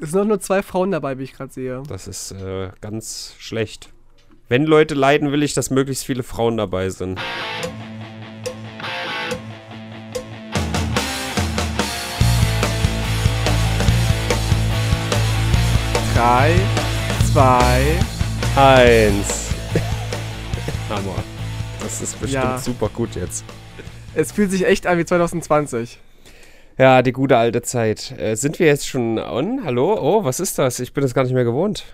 Es sind auch nur zwei Frauen dabei, wie ich gerade sehe. Das ist äh, ganz schlecht. Wenn Leute leiden, will ich, dass möglichst viele Frauen dabei sind. Drei, zwei, Eins. Hammer. Das ist bestimmt Ja. super gut jetzt. Es fühlt sich echt an wie 2020. Ja, die gute alte Zeit. Äh, sind wir jetzt schon on? Hallo? Oh, was ist das? Ich bin das gar nicht mehr gewohnt.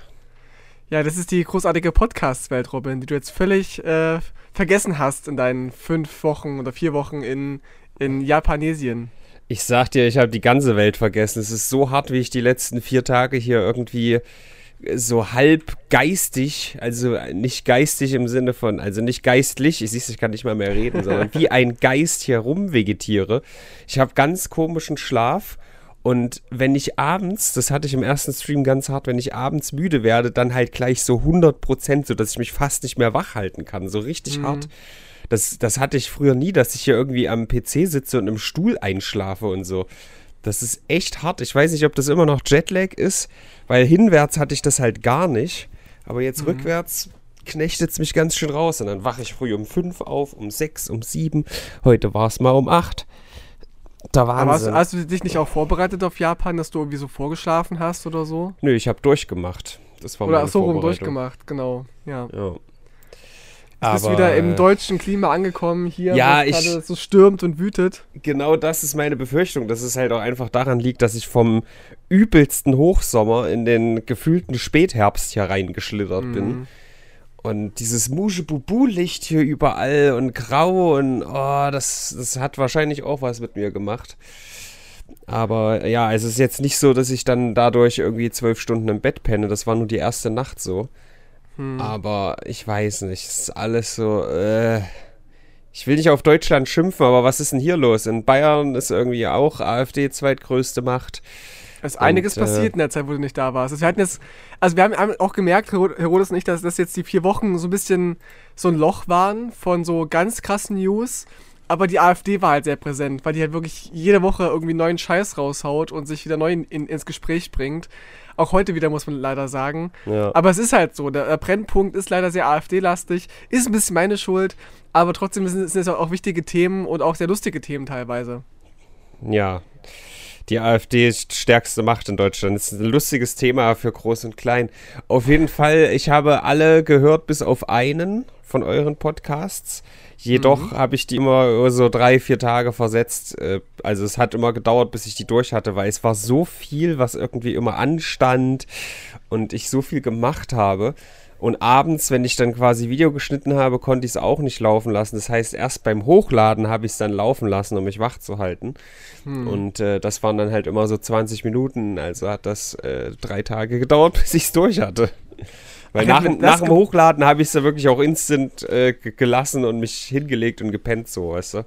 Ja, das ist die großartige Podcast-Welt, Robin, die du jetzt völlig äh, vergessen hast in deinen fünf Wochen oder vier Wochen in, in Japanesien. Ich sag dir, ich habe die ganze Welt vergessen. Es ist so hart, wie ich die letzten vier Tage hier irgendwie so halb geistig, also nicht geistig im Sinne von, also nicht geistlich, ich siehst, ich kann nicht mal mehr reden, sondern wie ein Geist hier rumvegetiere. Ich habe ganz komischen Schlaf und wenn ich abends, das hatte ich im ersten Stream ganz hart, wenn ich abends müde werde, dann halt gleich so 100 Prozent, so dass ich mich fast nicht mehr wach halten kann, so richtig hart. Das, das hatte ich früher nie, dass ich hier irgendwie am PC sitze und im Stuhl einschlafe und so. Das ist echt hart. Ich weiß nicht, ob das immer noch Jetlag ist, weil hinwärts hatte ich das halt gar nicht. Aber jetzt rückwärts knechtet es mich ganz schön raus. Und dann wache ich früh um fünf auf, um sechs, um sieben. Heute war es mal um acht. Da Aber hast, hast du dich nicht auch vorbereitet auf Japan, dass du irgendwie so vorgeschlafen hast oder so? Nö, ich habe durchgemacht. Das war Oder so rum durchgemacht, genau. Ja. Ja. Du bist Aber, wieder äh, im deutschen Klima angekommen, hier, Ja, wo es ich- gerade so stürmt und wütet. genau das ist meine Befürchtung, dass es halt auch einfach daran liegt, dass ich vom übelsten Hochsommer in den gefühlten Spätherbst hier reingeschlittert bin. Mhm. Und dieses Muschebubu-Licht hier überall und grau und oh, das, das hat wahrscheinlich auch was mit mir gemacht. Aber ja, es ist jetzt nicht so, dass ich dann dadurch irgendwie zwölf Stunden im Bett penne. Das war nur die erste Nacht so. Hm. Aber ich weiß nicht, es ist alles so. Äh, ich will nicht auf Deutschland schimpfen, aber was ist denn hier los? In Bayern ist irgendwie auch AfD zweitgrößte Macht. Es ist einiges Und, äh, passiert in der Zeit, wo du nicht da warst. Also wir hatten jetzt, also wir haben auch gemerkt, Hero- Herodes und ich, dass das jetzt die vier Wochen so ein bisschen so ein Loch waren von so ganz krassen News. Aber die AfD war halt sehr präsent, weil die halt wirklich jede Woche irgendwie neuen Scheiß raushaut und sich wieder neu in, in, ins Gespräch bringt. Auch heute wieder, muss man leider sagen. Ja. Aber es ist halt so, der, Brennpunkt ist leider sehr AfD-lastig, ist ein bisschen meine Schuld, aber trotzdem sind, sind es auch wichtige Themen und auch sehr lustige Themen teilweise. Ja, die AfD ist stärkste Macht in Deutschland. Das ist ein lustiges Thema für Groß und Klein. Auf jeden Fall, ich habe alle gehört, bis auf einen von euren Podcasts. Jedoch habe ich die immer so drei, vier Tage versetzt. Äh, Also es hat immer gedauert, bis ich die durch hatte, weil es war so viel, was irgendwie immer anstand und ich so viel gemacht habe. Und abends, wenn ich dann quasi Video geschnitten habe, konnte ich es auch nicht laufen lassen. Das heißt, erst beim Hochladen habe ich es dann laufen lassen, um mich wach zu halten. Und äh, das waren dann halt immer so 20 Minuten. Also hat das äh, drei Tage gedauert, bis ich es durch hatte. Weil Ach, nach, nach dem Hochladen habe ich es dann wirklich auch instant äh, ge- gelassen und mich hingelegt und gepennt, so, weißt du.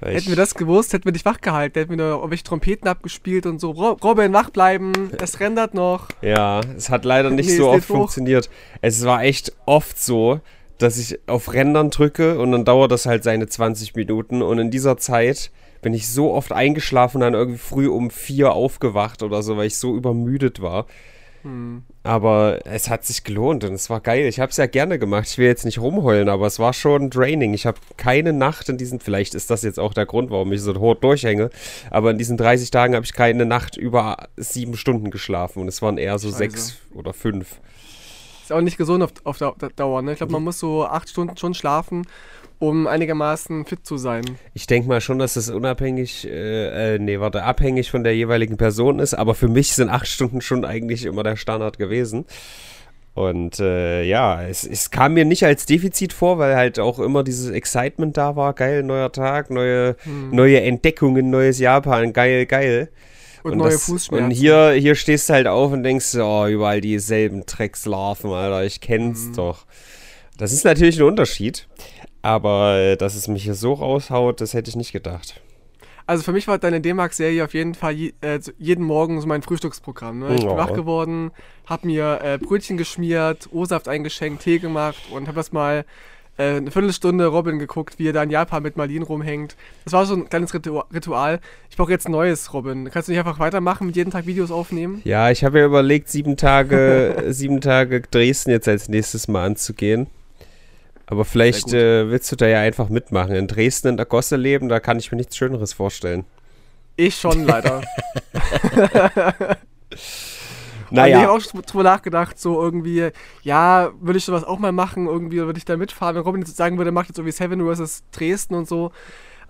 Weil Hätten ich- wir das gewusst, hätten wir dich wachgehalten, hätten wir nur irgendwelche Trompeten abgespielt und so. Ro Robin, wach bleiben, es rendert noch. Ja, es hat leider nicht Nee, so oft funktioniert. Es war echt oft so, dass ich auf Rändern drücke und dann dauert das halt seine 20 Minuten und in dieser Zeit bin ich so oft eingeschlafen und dann irgendwie früh um vier aufgewacht oder so, weil ich so übermüdet war. Aber es hat sich gelohnt und es war geil. Ich habe es ja gerne gemacht. Ich will jetzt nicht rumheulen, aber es war schon draining. Ich habe keine Nacht in diesen, vielleicht ist das jetzt auch der Grund, warum ich so hoch durchhänge, aber in diesen 30 Tagen habe ich keine Nacht über sieben Stunden geschlafen und es waren eher so Scheiße. sechs oder fünf. Ist auch nicht gesund auf, auf Dau- Dauer, ne? Ich glaube, man muss so acht Stunden schon schlafen, um einigermaßen fit zu sein. Ich denke mal schon, dass das unabhängig, äh, äh, nee, warte, abhängig von der jeweiligen Person ist, aber für mich sind acht Stunden schon eigentlich immer der Standard gewesen. Und äh, ja, es, es kam mir nicht als Defizit vor, weil halt auch immer dieses Excitement da war. Geil, neuer Tag, neue, neue Entdeckungen, neues Japan, geil, geil. Und, neue das- Fußschmerzen. Und hier, hier stehst du halt auf und denkst, oh, überall dieselben Dreckslarven, Alter, ich kenn's Mhm. doch. Das ist natürlich ein Unterschied, aber äh, dass es mich hier so raushaut, das hätte ich nicht gedacht. Also für mich war deine D-Max-Serie auf jeden Fall je, äh, jeden Morgen so mein Frühstücksprogramm. Ne? Ich bin Oh. wach geworden, hab mir äh, Brötchen geschmiert, O-Saft eingeschenkt, Tee gemacht und hab das mal äh, eine Viertelstunde Robin geguckt, wie er da in Japan mit Marlene rumhängt. Das war so ein kleines Ritual. Ich brauche jetzt ein neues Robin. Kannst du nicht einfach weitermachen, mit jeden Tag Videos aufnehmen? Ja, ich habe ja überlegt, sieben Tage, sieben Tage Dresden jetzt als nächstes Mal anzugehen. Aber vielleicht äh, willst du da ja einfach mitmachen. In Dresden in der Gosse leben, da kann ich mir nichts Schöneres vorstellen. Ich schon, leider. naja. ich habe auch drüber nachgedacht, so irgendwie, ja, würde ich sowas auch mal machen, irgendwie würde ich da mitfahren, wenn Robin jetzt sagen würde, macht jetzt irgendwie Seven vs. Dresden und so.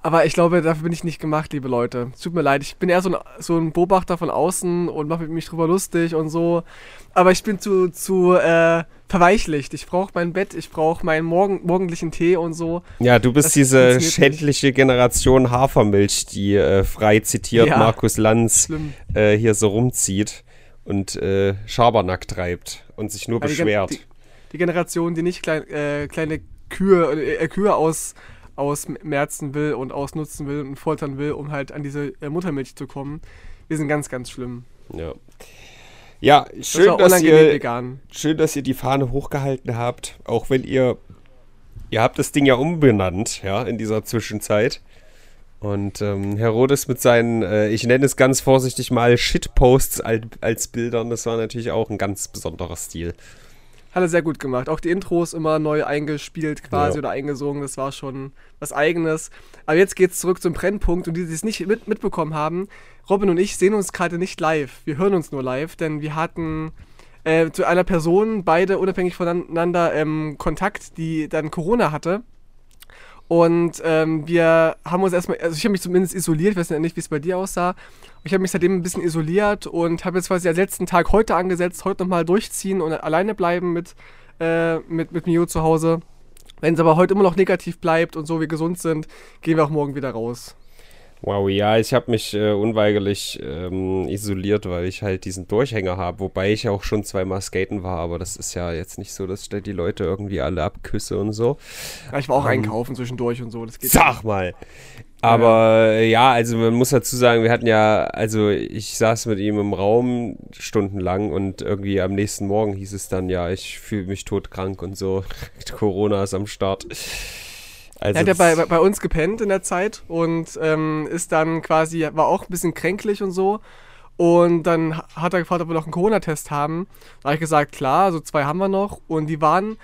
Aber ich glaube, dafür bin ich nicht gemacht, liebe Leute. Es tut mir leid, ich bin eher so ein, so ein Beobachter von außen und mache mich drüber lustig und so. Aber ich bin zu, zu äh, verweichlicht. Ich brauche mein Bett, ich brauche meinen morgen, morgendlichen Tee und so. Ja, du bist das diese schändliche nicht. Generation Hafermilch, die äh, frei zitiert ja, Markus Lanz äh, hier so rumzieht und äh, Schabernack treibt und sich nur Aber beschwert. Die, die, Generation, die nicht klein, äh, kleine Kühe, äh, Kühe aus ausmerzen will und ausnutzen will und foltern will, um halt an diese äh, Muttermilch zu kommen. Wir sind ganz, ganz schlimm. Ja. Ja, schön, das dass ihr, vegan. schön, dass ihr die Fahne hochgehalten habt, auch wenn ihr, ihr habt das Ding ja umbenannt, ja, in dieser Zwischenzeit. Und ähm, Herodes mit seinen, äh, ich nenne es ganz vorsichtig mal Shitposts als, als Bildern, das war natürlich auch ein ganz besonderer Stil. Hat er sehr gut gemacht. Auch die Intros immer neu eingespielt quasi ja. oder eingesungen. Das war schon was Eigenes. Aber jetzt geht's zurück zum Brennpunkt. Und die, die es nicht mit, mitbekommen haben, Robin und ich sehen uns gerade nicht live. Wir hören uns nur live, denn wir hatten äh, zu einer Person, beide unabhängig voneinander, ähm, Kontakt, die dann Corona hatte. Und ähm, wir haben uns erstmal, also ich habe mich zumindest isoliert, ich weiß nicht, wie es bei dir aussah. Ich habe mich seitdem ein bisschen isoliert und habe jetzt quasi als letzten Tag heute angesetzt, heute nochmal durchziehen und alleine bleiben mit, äh, mit, mit Mio zu Hause. Wenn es aber heute immer noch negativ bleibt und so wir gesund sind, gehen wir auch morgen wieder raus. Wow, ja, ich habe mich äh, unweigerlich ähm, isoliert, weil ich halt diesen Durchhänger habe, wobei ich auch schon zweimal skaten war, aber das ist ja jetzt nicht so, dass ich die Leute irgendwie alle abküsse und so. Ja, ich war auch ähm, einkaufen zwischendurch und so. Das geht sag mal! Aber ja. ja, also man muss dazu sagen, wir hatten ja, also ich saß mit ihm im Raum stundenlang und irgendwie am nächsten Morgen hieß es dann, ja, ich fühle mich todkrank und so. Corona ist am Start. Also er hat ja bei, bei uns gepennt in der Zeit und ähm, ist dann quasi, war auch ein bisschen kränklich und so. Und dann hat er gefragt, ob wir noch einen Corona-Test haben. Da habe ich gesagt, klar, so zwei haben wir noch. Und die waren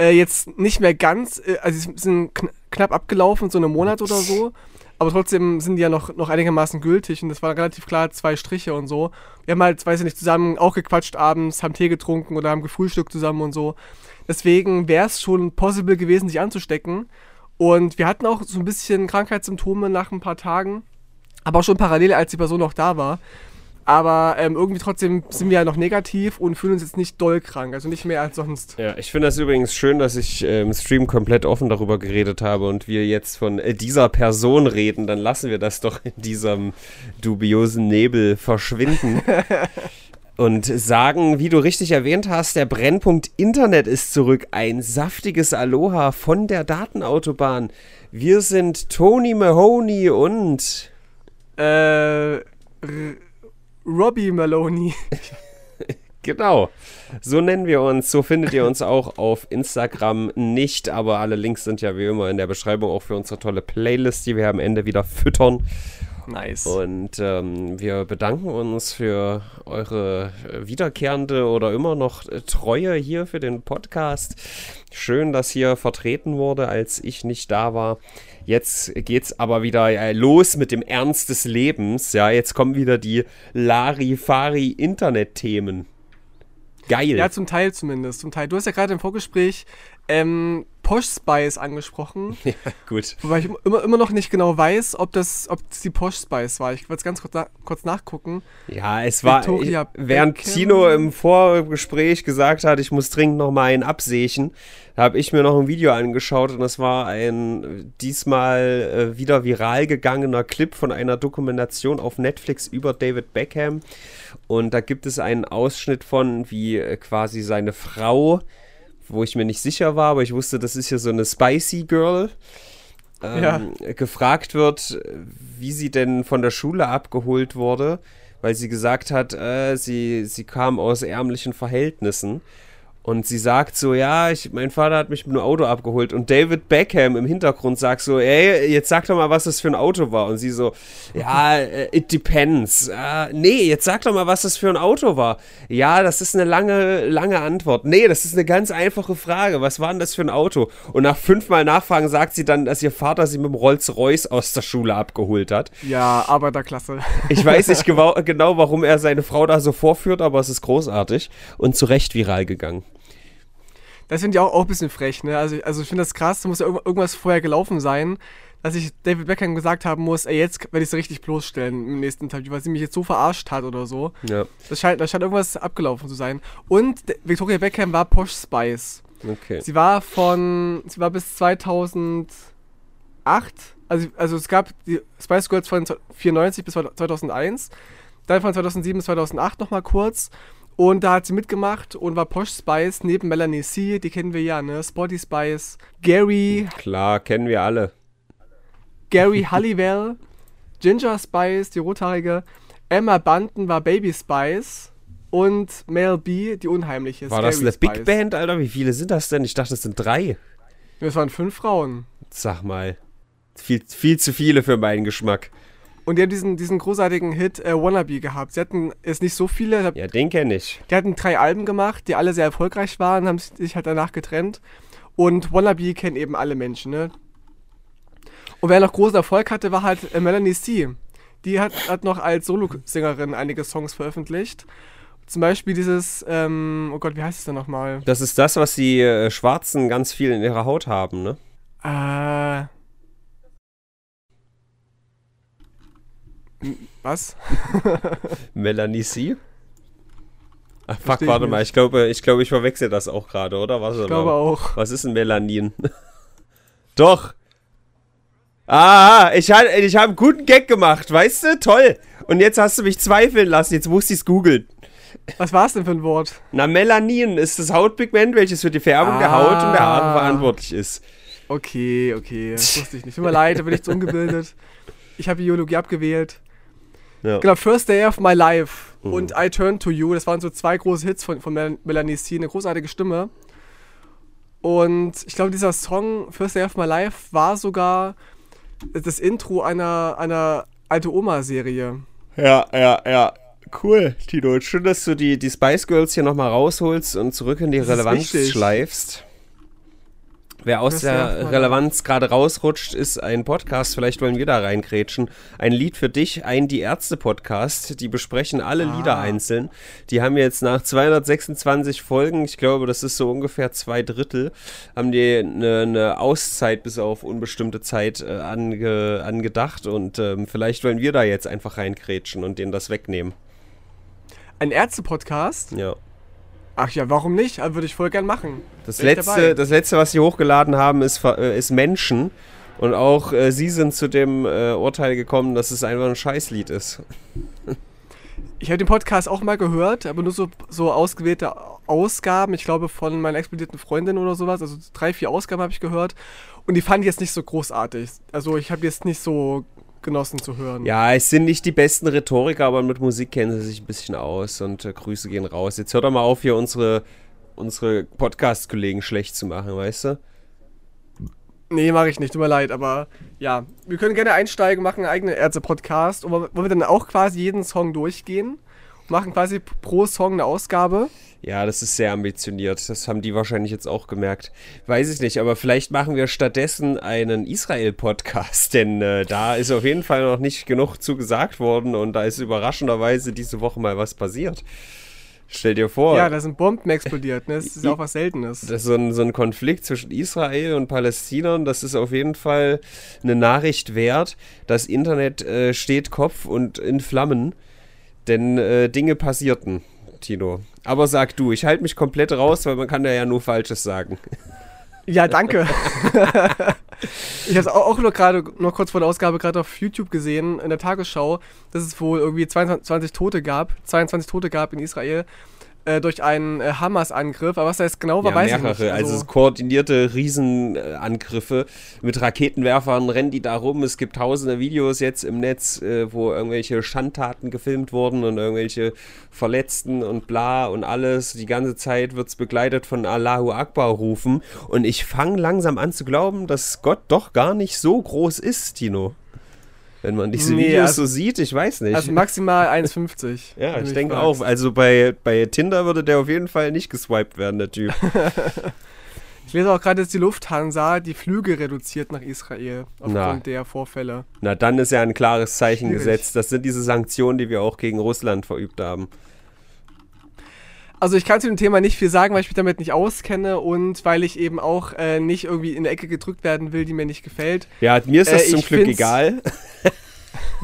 äh, jetzt nicht mehr ganz, äh, also sie sind kn knapp abgelaufen, so einen Monat oder so. Aber trotzdem sind die ja noch, noch einigermaßen gültig und das war relativ klar, zwei Striche und so. Wir haben halt, weiß ich nicht, zusammen auch gequatscht abends, haben Tee getrunken oder haben gefrühstückt zusammen und so. Deswegen wäre es schon possible gewesen, sich anzustecken. Und wir hatten auch so ein bisschen Krankheitssymptome nach ein paar Tagen, aber auch schon parallel, als die Person noch da war. Aber ähm, irgendwie trotzdem sind wir ja noch negativ und fühlen uns jetzt nicht doll krank, also nicht mehr als sonst. Ja, ich finde das übrigens schön, dass ich äh, im Stream komplett offen darüber geredet habe und wir jetzt von äh, dieser Person reden. Dann lassen wir das doch in diesem dubiosen Nebel verschwinden. und sagen, wie du richtig erwähnt hast, der Brennpunkt Internet ist zurück. Ein saftiges Aloha von der Datenautobahn. Wir sind Tony Mahoney und äh, Robbie Maloney. genau. So nennen wir uns. So findet ihr uns auch auf Instagram nicht, aber alle Links sind ja wie immer in der Beschreibung auch für unsere tolle Playlist, die wir am Ende wieder füttern. Nice. Und ähm, wir bedanken uns für eure wiederkehrende oder immer noch Treue hier für den Podcast. Schön, dass hier vertreten wurde, als ich nicht da war. Jetzt geht's aber wieder äh, los mit dem Ernst des Lebens. Ja, jetzt kommen wieder die Larifari-Internet-Themen. Geil. Ja, zum Teil zumindest. Zum Teil. Du hast ja gerade im Vorgespräch ähm, Posh Spice angesprochen. Ja, gut. Wobei ich immer, immer noch nicht genau weiß, ob das, ob das die Posh Spice war. Ich wollte es ganz kurz, na kurz nachgucken. Ja, es war, ich, während Tino im Vorgespräch gesagt hat, ich muss dringend noch mal einen absächen, habe ich mir noch ein Video angeschaut und es war ein diesmal äh, wieder viral gegangener Clip von einer Dokumentation auf Netflix über David Beckham. Und da gibt es einen Ausschnitt von, wie äh, quasi seine Frau wo ich mir nicht sicher war, aber ich wusste, das ist hier so eine Spicy Girl. Ähm, ja. gefragt wird, wie sie denn von der Schule abgeholt wurde, weil sie gesagt hat, äh, sie, sie kam aus ärmlichen Verhältnissen. Und sie sagt so, ja, ich, mein Vater hat mich mit einem Auto abgeholt. Und David Beckham im Hintergrund sagt so, ey, jetzt sag doch mal, was das für ein Auto war. Und sie so, ja, äh, it depends. Äh, nee, jetzt sag doch mal, was das für ein Auto war. Ja, das ist eine lange, lange Antwort. Nee, das ist eine ganz einfache Frage. Was war denn das für ein Auto? Und nach fünfmal Nachfragen sagt sie dann, dass ihr Vater sie mit dem Rolls-Royce aus der Schule abgeholt hat. Ja, Arbeiterklasse. Ich weiß nicht genau, genau, warum er seine Frau da so vorführt, aber es ist großartig und zu Recht viral gegangen. Das finde ich auch, auch ein bisschen frech, ne? Also, also ich finde das krass, da muss ja irgendwas vorher gelaufen sein, dass ich David Beckham gesagt haben muss, ey, jetzt werde ich sie richtig bloßstellen im nächsten Interview, weil sie mich jetzt so verarscht hat oder so. Ja. Das scheint, da scheint irgendwas abgelaufen zu sein. Und Victoria Beckham war Posh Spice. Okay. Sie war von, sie war bis 2008, also, also es gab die Spice Girls von 94 bis 2001, dann von 2007 bis 2008 nochmal kurz und da hat sie mitgemacht und war Posh Spice neben Melanie C., die kennen wir ja, ne? Spotty Spice, Gary. Klar, kennen wir alle. Gary Halliwell, Ginger Spice, die rothaarige, Emma Bunton war Baby Spice und Mel B, die unheimliche. War das eine Spice. Big Band, Alter? Wie viele sind das denn? Ich dachte, das sind drei. Es waren fünf Frauen. Sag mal. Viel, viel zu viele für meinen Geschmack. Und die haben diesen, diesen großartigen Hit äh, Wannabe gehabt. Sie hatten es nicht so viele. Ja, den kenne ich. Die hatten drei Alben gemacht, die alle sehr erfolgreich waren, haben sich halt danach getrennt. Und Wannabe kennen eben alle Menschen, ne? Und wer noch großen Erfolg hatte, war halt äh, Melanie C. Die hat, hat noch als Solosängerin einige Songs veröffentlicht. Zum Beispiel dieses, ähm, oh Gott, wie heißt es denn nochmal? Das ist das, was die äh, Schwarzen ganz viel in ihrer Haut haben, ne? Äh. Was? Melanie C? Ach, fuck, warte mal, ich glaube, ich glaube, ich verwechsel das auch gerade, oder? Was ich glaube mal. auch. Was ist ein Melanin? Doch. Ah, ich, ich habe einen guten Gag gemacht, weißt du? Toll. Und jetzt hast du mich zweifeln lassen, jetzt musste ich es googeln. Was war es denn für ein Wort? Na, Melanin ist das Hautpigment, welches für die Färbung ah. der Haut und der Haare verantwortlich ist. Okay, okay, das wusste ich nicht. Tut mir leid, da bin ich zu ungebildet. Ich habe Biologie abgewählt. Ja. Genau, First Day of My Life mhm. und I Turn to You. Das waren so zwei große Hits von, von Mel Melanie C. Eine großartige Stimme. Und ich glaube, dieser Song First Day of My Life war sogar das Intro einer, einer alte Oma-Serie. Ja, ja, ja. Cool, Tino. Schön, dass du die, die Spice Girls hier nochmal rausholst und zurück in die das Relevanz schleifst. Wer aus der Relevanz gerade rausrutscht, ist ein Podcast. Vielleicht wollen wir da reingrätschen. Ein Lied für dich, ein Die Ärzte-Podcast. Die besprechen alle ah. Lieder einzeln. Die haben jetzt nach 226 Folgen, ich glaube, das ist so ungefähr zwei Drittel, haben die eine, eine Auszeit bis auf unbestimmte Zeit äh, ange, angedacht. Und ähm, vielleicht wollen wir da jetzt einfach reingrätschen und denen das wegnehmen. Ein Ärzte-Podcast? Ja. Ach ja, warum nicht? Also, würde ich voll gern machen. Das letzte, das letzte, was sie hochgeladen haben, ist, äh, ist Menschen. Und auch äh, sie sind zu dem äh, Urteil gekommen, dass es einfach ein Scheißlied ist. Ich habe den Podcast auch mal gehört, aber nur so, so ausgewählte Ausgaben, ich glaube von meiner explodierten Freundin oder sowas. Also drei, vier Ausgaben habe ich gehört. Und die fand ich jetzt nicht so großartig. Also ich habe jetzt nicht so genossen zu hören. Ja, es sind nicht die besten Rhetoriker, aber mit Musik kennen sie sich ein bisschen aus und äh, Grüße gehen raus. Jetzt hört doch mal auf, hier unsere, unsere Podcast-Kollegen schlecht zu machen, weißt du? Nee, mache ich nicht, tut mir leid, aber ja, wir können gerne einsteigen, machen einen eigenen Ärzte-Podcast, wo wir dann auch quasi jeden Song durchgehen machen quasi pro Song eine Ausgabe. Ja, das ist sehr ambitioniert. Das haben die wahrscheinlich jetzt auch gemerkt. Weiß ich nicht, aber vielleicht machen wir stattdessen einen Israel-Podcast, denn äh, da ist auf jeden Fall noch nicht genug zu gesagt worden und da ist überraschenderweise diese Woche mal was passiert. Stell dir vor. Ja, da sind Bomben explodiert, ne? Das ist auch was Seltenes. Das ist so ein, so ein Konflikt zwischen Israel und Palästinern, das ist auf jeden Fall eine Nachricht wert. Das Internet äh, steht Kopf und in Flammen. Denn äh, Dinge passierten, Tino. Aber sag du, ich halte mich komplett raus, weil man kann da ja nur Falsches sagen. Ja, danke. ich habe es auch, auch nur gerade, noch kurz vor der Ausgabe gerade auf YouTube gesehen, in der Tagesschau, dass es wohl irgendwie 22 Tote gab, 22 Tote gab in Israel äh, durch einen äh, Hamas-Angriff. Aber was da jetzt genau war, ja, weiß mehrere, ich nicht. Also, koordinierte Riesenangriffe mit Raketenwerfern rennen die da rum. Es gibt tausende Videos jetzt im Netz, äh, wo irgendwelche Schandtaten gefilmt wurden und irgendwelche Verletzten und bla und alles. Die ganze Zeit wird es begleitet von Allahu Akbar-Rufen. Und ich fange langsam an zu glauben, dass Gott doch gar nicht so groß ist, Tino. Wenn man diese Nee, Videos also- so sieht, ich weiß nicht. Also maximal 1,50. ja, ich denke auch. Also bei, bei Tinder würde der auf jeden Fall nicht geswiped werden, der Typ. Ich lese auch gerade, dass die Lufthansa die Flüge reduziert nach Israel aufgrund Na. der Vorfälle. Na, dann ist ja ein klares Zeichen Schwierig. gesetzt. Das sind diese Sanktionen, die wir auch gegen Russland verübt haben. Also ich kann zu dem Thema nicht viel sagen, weil ich mich damit nicht auskenne und weil ich eben auch äh, nicht irgendwie in eine Ecke gedrückt werden will, die mir nicht gefällt. Ja, mir ist das Äh, zum Glück egal.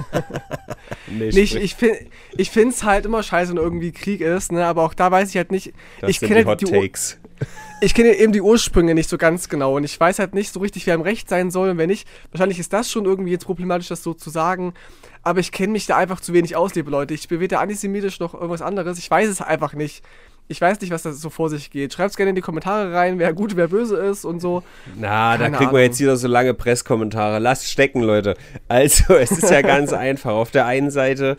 nee, Nicht, ich finde ich es halt immer scheiße, wenn irgendwie Krieg ist, ne? aber auch da weiß ich halt nicht, das ich kenne die halt die, ich kenne eben die Ursprünge nicht so ganz genau und ich weiß halt nicht so richtig, wer im Recht sein soll und wer nicht. Wahrscheinlich ist das schon irgendwie jetzt problematisch, das so zu sagen, aber ich kenne mich da einfach zu wenig aus, liebe Leute. Ich bin weder antisemitisch noch irgendwas anderes. Ich weiß es einfach nicht. Ich weiß nicht, was da so vor sich geht. Schreibt es gerne in die Kommentare rein, wer gut, wer böse ist und so. Na, da Keine kriegen wir Ahnung. jetzt wieder so lange Presskommentare. Lasst stecken, Leute. Also, es ist ja ganz einfach. Auf der einen Seite,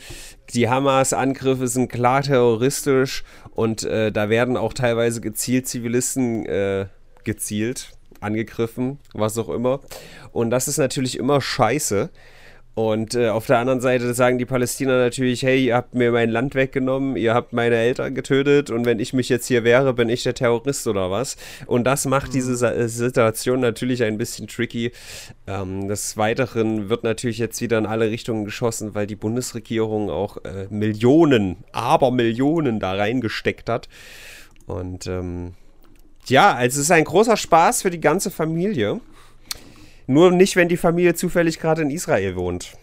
die Hamas-Angriffe sind klar terroristisch und äh, da werden auch teilweise gezielt Zivilisten äh, gezielt, angegriffen, was auch immer. Und das ist natürlich immer scheiße. Und äh, auf der anderen Seite sagen die Palästinenser natürlich, hey, ihr habt mir mein Land weggenommen, ihr habt meine Eltern getötet und wenn ich mich jetzt hier wehre, bin ich der Terrorist oder was? Und das macht diese Sa äh, Situation natürlich ein bisschen tricky. Ähm, des Weiteren wird natürlich jetzt wieder in alle Richtungen geschossen, weil die Bundesregierung auch äh, Millionen, aber Millionen da reingesteckt hat. Und ähm, ja, also es ist ein großer Spaß für die ganze Familie. Nur nicht, wenn die Familie zufällig gerade in Israel wohnt.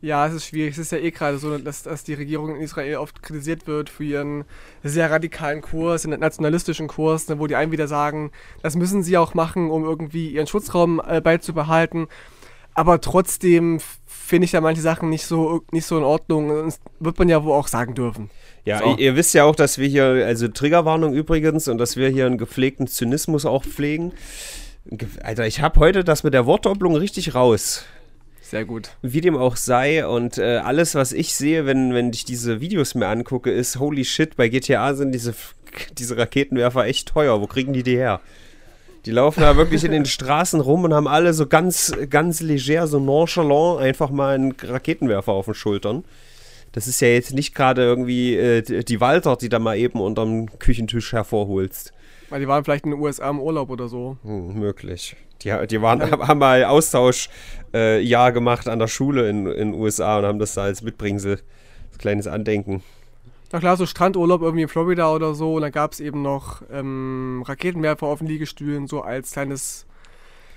Ja, es ist schwierig. Es ist ja eh gerade so, dass, dass die Regierung in Israel oft kritisiert wird für ihren sehr radikalen Kurs, den nationalistischen Kurs, ne, wo die einen wieder sagen, das müssen sie auch machen, um irgendwie ihren Schutzraum äh, beizubehalten. Aber trotzdem finde ich da manche Sachen nicht so, nicht so in Ordnung. Das wird man ja wohl auch sagen dürfen. Ja, So. ihr wisst ja auch, dass wir hier, also Triggerwarnung übrigens, und dass wir hier einen gepflegten Zynismus auch pflegen. Alter, ich habe heute das mit der Wortdopplung richtig raus. Sehr gut. Wie dem auch sei. Und äh, alles, was ich sehe, wenn, wenn ich diese Videos mir angucke, ist, holy shit, bei GTA sind diese, diese Raketenwerfer echt teuer. Wo kriegen die die her? Die laufen da wirklich in den Straßen rum und haben alle so ganz, ganz leger, so nonchalant einfach mal einen Raketenwerfer auf den Schultern. Das ist ja jetzt nicht gerade irgendwie äh, die die Walter, die da mal eben unterm Küchentisch hervorholst. Weil die waren vielleicht in den USA im Urlaub oder so. Hm, möglich. Die, die waren, haben mal Austauschjahr äh, gemacht an der Schule in den USA und haben das da als Mitbringsel, als kleines Andenken. Na klar, so Strandurlaub irgendwie in Florida oder so. Und dann gab es eben noch ähm, Raketenwerfer auf den Liegestühlen, so als kleines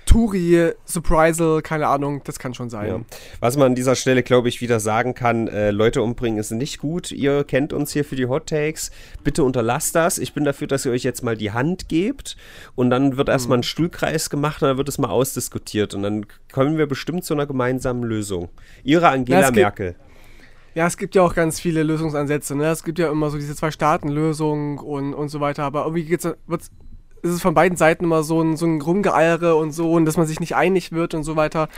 Touri-Surprisal, keine Ahnung, das kann schon sein. Ja. Was man an dieser Stelle, glaube ich, wieder sagen kann, äh, Leute umbringen ist nicht gut. Ihr kennt uns hier für die Hot Takes. Bitte unterlasst das. Ich bin dafür, dass ihr euch jetzt mal die Hand gebt und dann wird erstmal ein Stuhlkreis gemacht und dann wird es mal ausdiskutiert und dann kommen wir bestimmt zu einer gemeinsamen Lösung. Ihre Angela Ja, es Merkel. Ja, es gibt ja auch ganz viele Lösungsansätze. Ne? Es gibt ja immer so diese Zwei-Staaten-Lösung und, und so weiter. Aber irgendwie geht's, wird's, ist es von beiden Seiten immer so ein, so ein Rumgeeiere und so und dass man sich nicht einig wird und so weiter.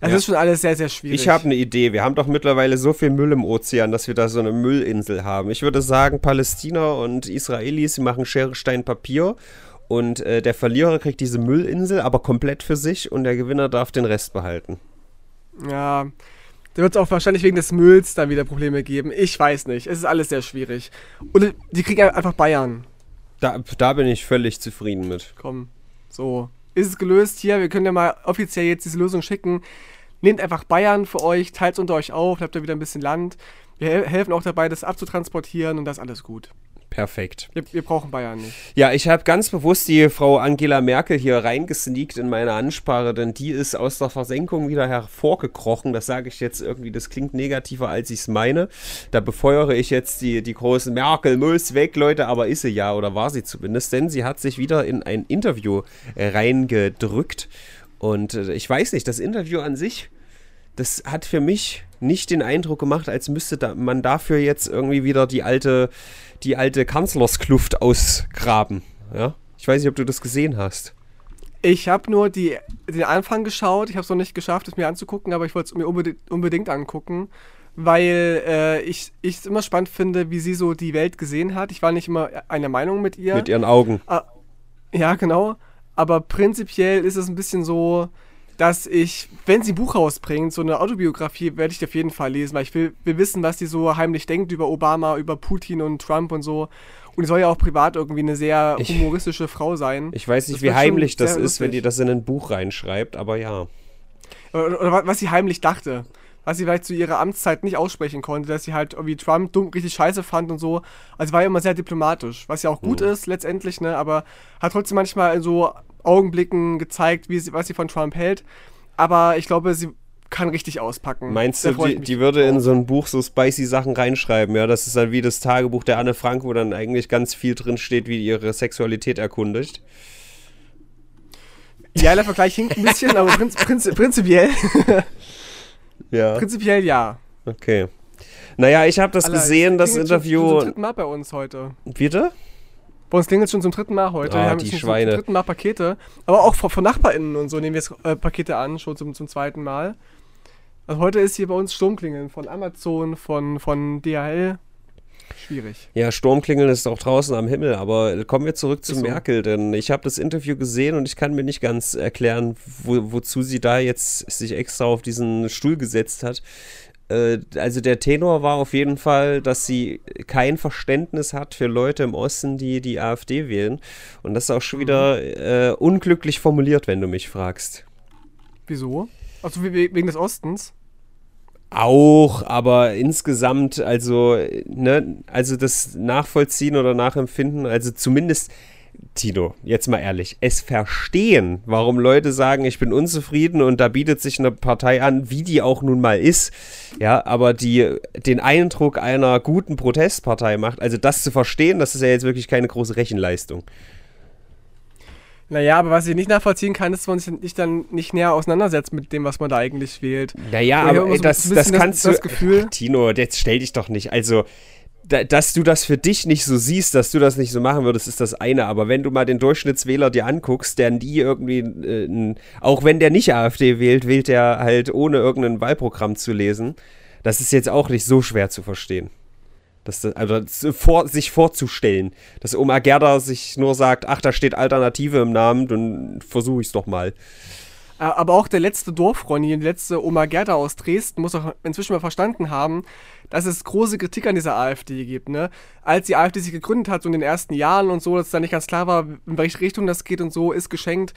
Das Ja. ist schon alles sehr, sehr schwierig. Ich habe eine Idee. Wir haben doch mittlerweile so viel Müll im Ozean, dass wir da so eine Müllinsel haben. Ich würde sagen, Palästina und Israelis, sie machen Schere, Stein, Papier. Und äh, der Verlierer kriegt diese Müllinsel, aber komplett für sich und der Gewinner darf den Rest behalten. Ja, da wird es auch wahrscheinlich wegen des Mülls dann wieder Probleme geben. Ich weiß nicht. Es ist alles sehr schwierig. Und die kriegen einfach Bayern. Da, da bin ich völlig zufrieden mit. Komm, so. Ist es gelöst hier? Wir können ja mal offiziell jetzt diese Lösung schicken. Nehmt einfach Bayern für euch, teilt es unter euch auf, habt ihr wieder ein bisschen Land. Wir hel helfen auch dabei, das abzutransportieren und das alles gut. Perfekt. Wir, wir brauchen Bayern nicht. Ja, ich habe ganz bewusst die Frau Angela Merkel hier reingesneakt in meine Ansprache, denn die ist aus der Versenkung wieder hervorgekrochen. Das sage ich jetzt irgendwie, das klingt negativer, als ich es meine. Da befeuere ich jetzt die, die großen Merkel muss weg, Leute, aber ist sie ja oder war sie zumindest, denn sie hat sich wieder in ein Interview reingedrückt. Und äh, ich weiß nicht, das Interview an sich, das hat für mich nicht den Eindruck gemacht, als müsste da, man dafür jetzt irgendwie wieder die alte, die alte Kanzlerskluft ausgraben. Ja? Ich weiß nicht, ob du das gesehen hast. Ich habe nur die, den Anfang geschaut. Ich habe es noch nicht geschafft, es mir anzugucken, aber ich wollte es mir unbedingt, unbedingt angucken, weil äh, ich es immer spannend finde, wie sie so die Welt gesehen hat. Ich war nicht immer einer Meinung mit ihr. Mit ihren Augen. Ah, ja, genau. Aber prinzipiell ist es ein bisschen so, dass ich, wenn sie ein Buch rausbringt, so eine Autobiografie, werde ich auf jeden Fall lesen, weil ich will, will wissen, was sie so heimlich denkt über Obama, über Putin und Trump und so. Und die soll ja auch privat irgendwie eine sehr humoristische ich, Frau sein. Ich weiß nicht, das wie heimlich das ist, lustig. wenn die das in ein Buch reinschreibt, aber ja. Oder, oder, was sie heimlich dachte. Was sie vielleicht zu ihrer Amtszeit nicht aussprechen konnte, dass sie halt irgendwie Trump dumm, richtig scheiße fand und so. Also war ja immer sehr diplomatisch, was ja auch gut mhm. ist letztendlich, ne? Aber hat trotzdem manchmal so Augenblicken gezeigt, wie sie, was sie von Trump hält. Aber ich glaube, sie kann richtig auspacken. Meinst du, die, die, würde in so ein Buch so spicy Sachen reinschreiben? Ja, das ist dann wie das Tagebuch der Anne Frank, wo dann eigentlich ganz viel drin steht, wie ihre Sexualität erkundigt. Ja, der Vergleich hinkt ein bisschen, aber prinz, prinz, prinzipiell. ja. Prinzipiell ja. Okay. Naja, ich habe das Alter, gesehen, das Interview. Dritten Mal bei uns heute. Bitte? Bei uns klingelt schon zum dritten Mal heute. Ah, wir haben die Schweine. zum dritten Mal Pakete. Aber auch von, von NachbarInnen und so nehmen wir jetzt äh, Pakete an, schon zum, zum zweiten Mal. Also heute ist hier bei uns Sturmklingeln von Amazon, von, von DHL. Schwierig. Ja, Sturmklingeln ist auch draußen am Himmel, aber kommen wir zurück zu so. Merkel, denn ich habe das Interview gesehen und ich kann mir nicht ganz erklären, wo, wozu sie da jetzt sich extra auf diesen Stuhl gesetzt hat. Äh, also der Tenor war auf jeden Fall, dass sie kein Verständnis hat für Leute im Osten, die die AfD wählen. Und das ist auch schon wieder äh, unglücklich formuliert, wenn du mich fragst. Wieso? Also wegen des Ostens? Auch, aber insgesamt, also, ne, also das Nachvollziehen oder Nachempfinden, also zumindest, Tino, jetzt mal ehrlich, es verstehen, warum Leute sagen, ich bin unzufrieden und da bietet sich eine Partei an, wie die auch nun mal ist, ja, aber die den Eindruck einer guten Protestpartei macht, also das zu verstehen, das ist ja jetzt wirklich keine große Rechenleistung. Naja, aber was ich nicht nachvollziehen kann, ist, wenn man sich dann nicht näher auseinandersetzt mit dem, was man da eigentlich wählt. Naja, aber ey, das, das kannst das, du. Gefühl, Tino, jetzt stell dich doch nicht. Also, dass du das für dich nicht so siehst, dass du das nicht so machen würdest, ist das eine. Aber wenn du mal den Durchschnittswähler dir anguckst, der nie irgendwie, äh, auch wenn der nicht AfD wählt, wählt er halt ohne irgendein Wahlprogramm zu lesen. Das ist jetzt auch nicht so schwer zu verstehen. Das, also vor, sich vorzustellen, dass Oma Gerda sich nur sagt, ach, da steht Alternative im Namen, dann versuche ich es doch mal. Aber auch der letzte Dorfronny, die letzte Oma Gerda aus Dresden, muss auch inzwischen mal verstanden haben, dass es große Kritik an dieser AfD gibt. Ne? Als die AfD sich gegründet hat, so in den ersten Jahren und so, dass da nicht ganz klar war, in welche Richtung das geht und so, ist geschenkt.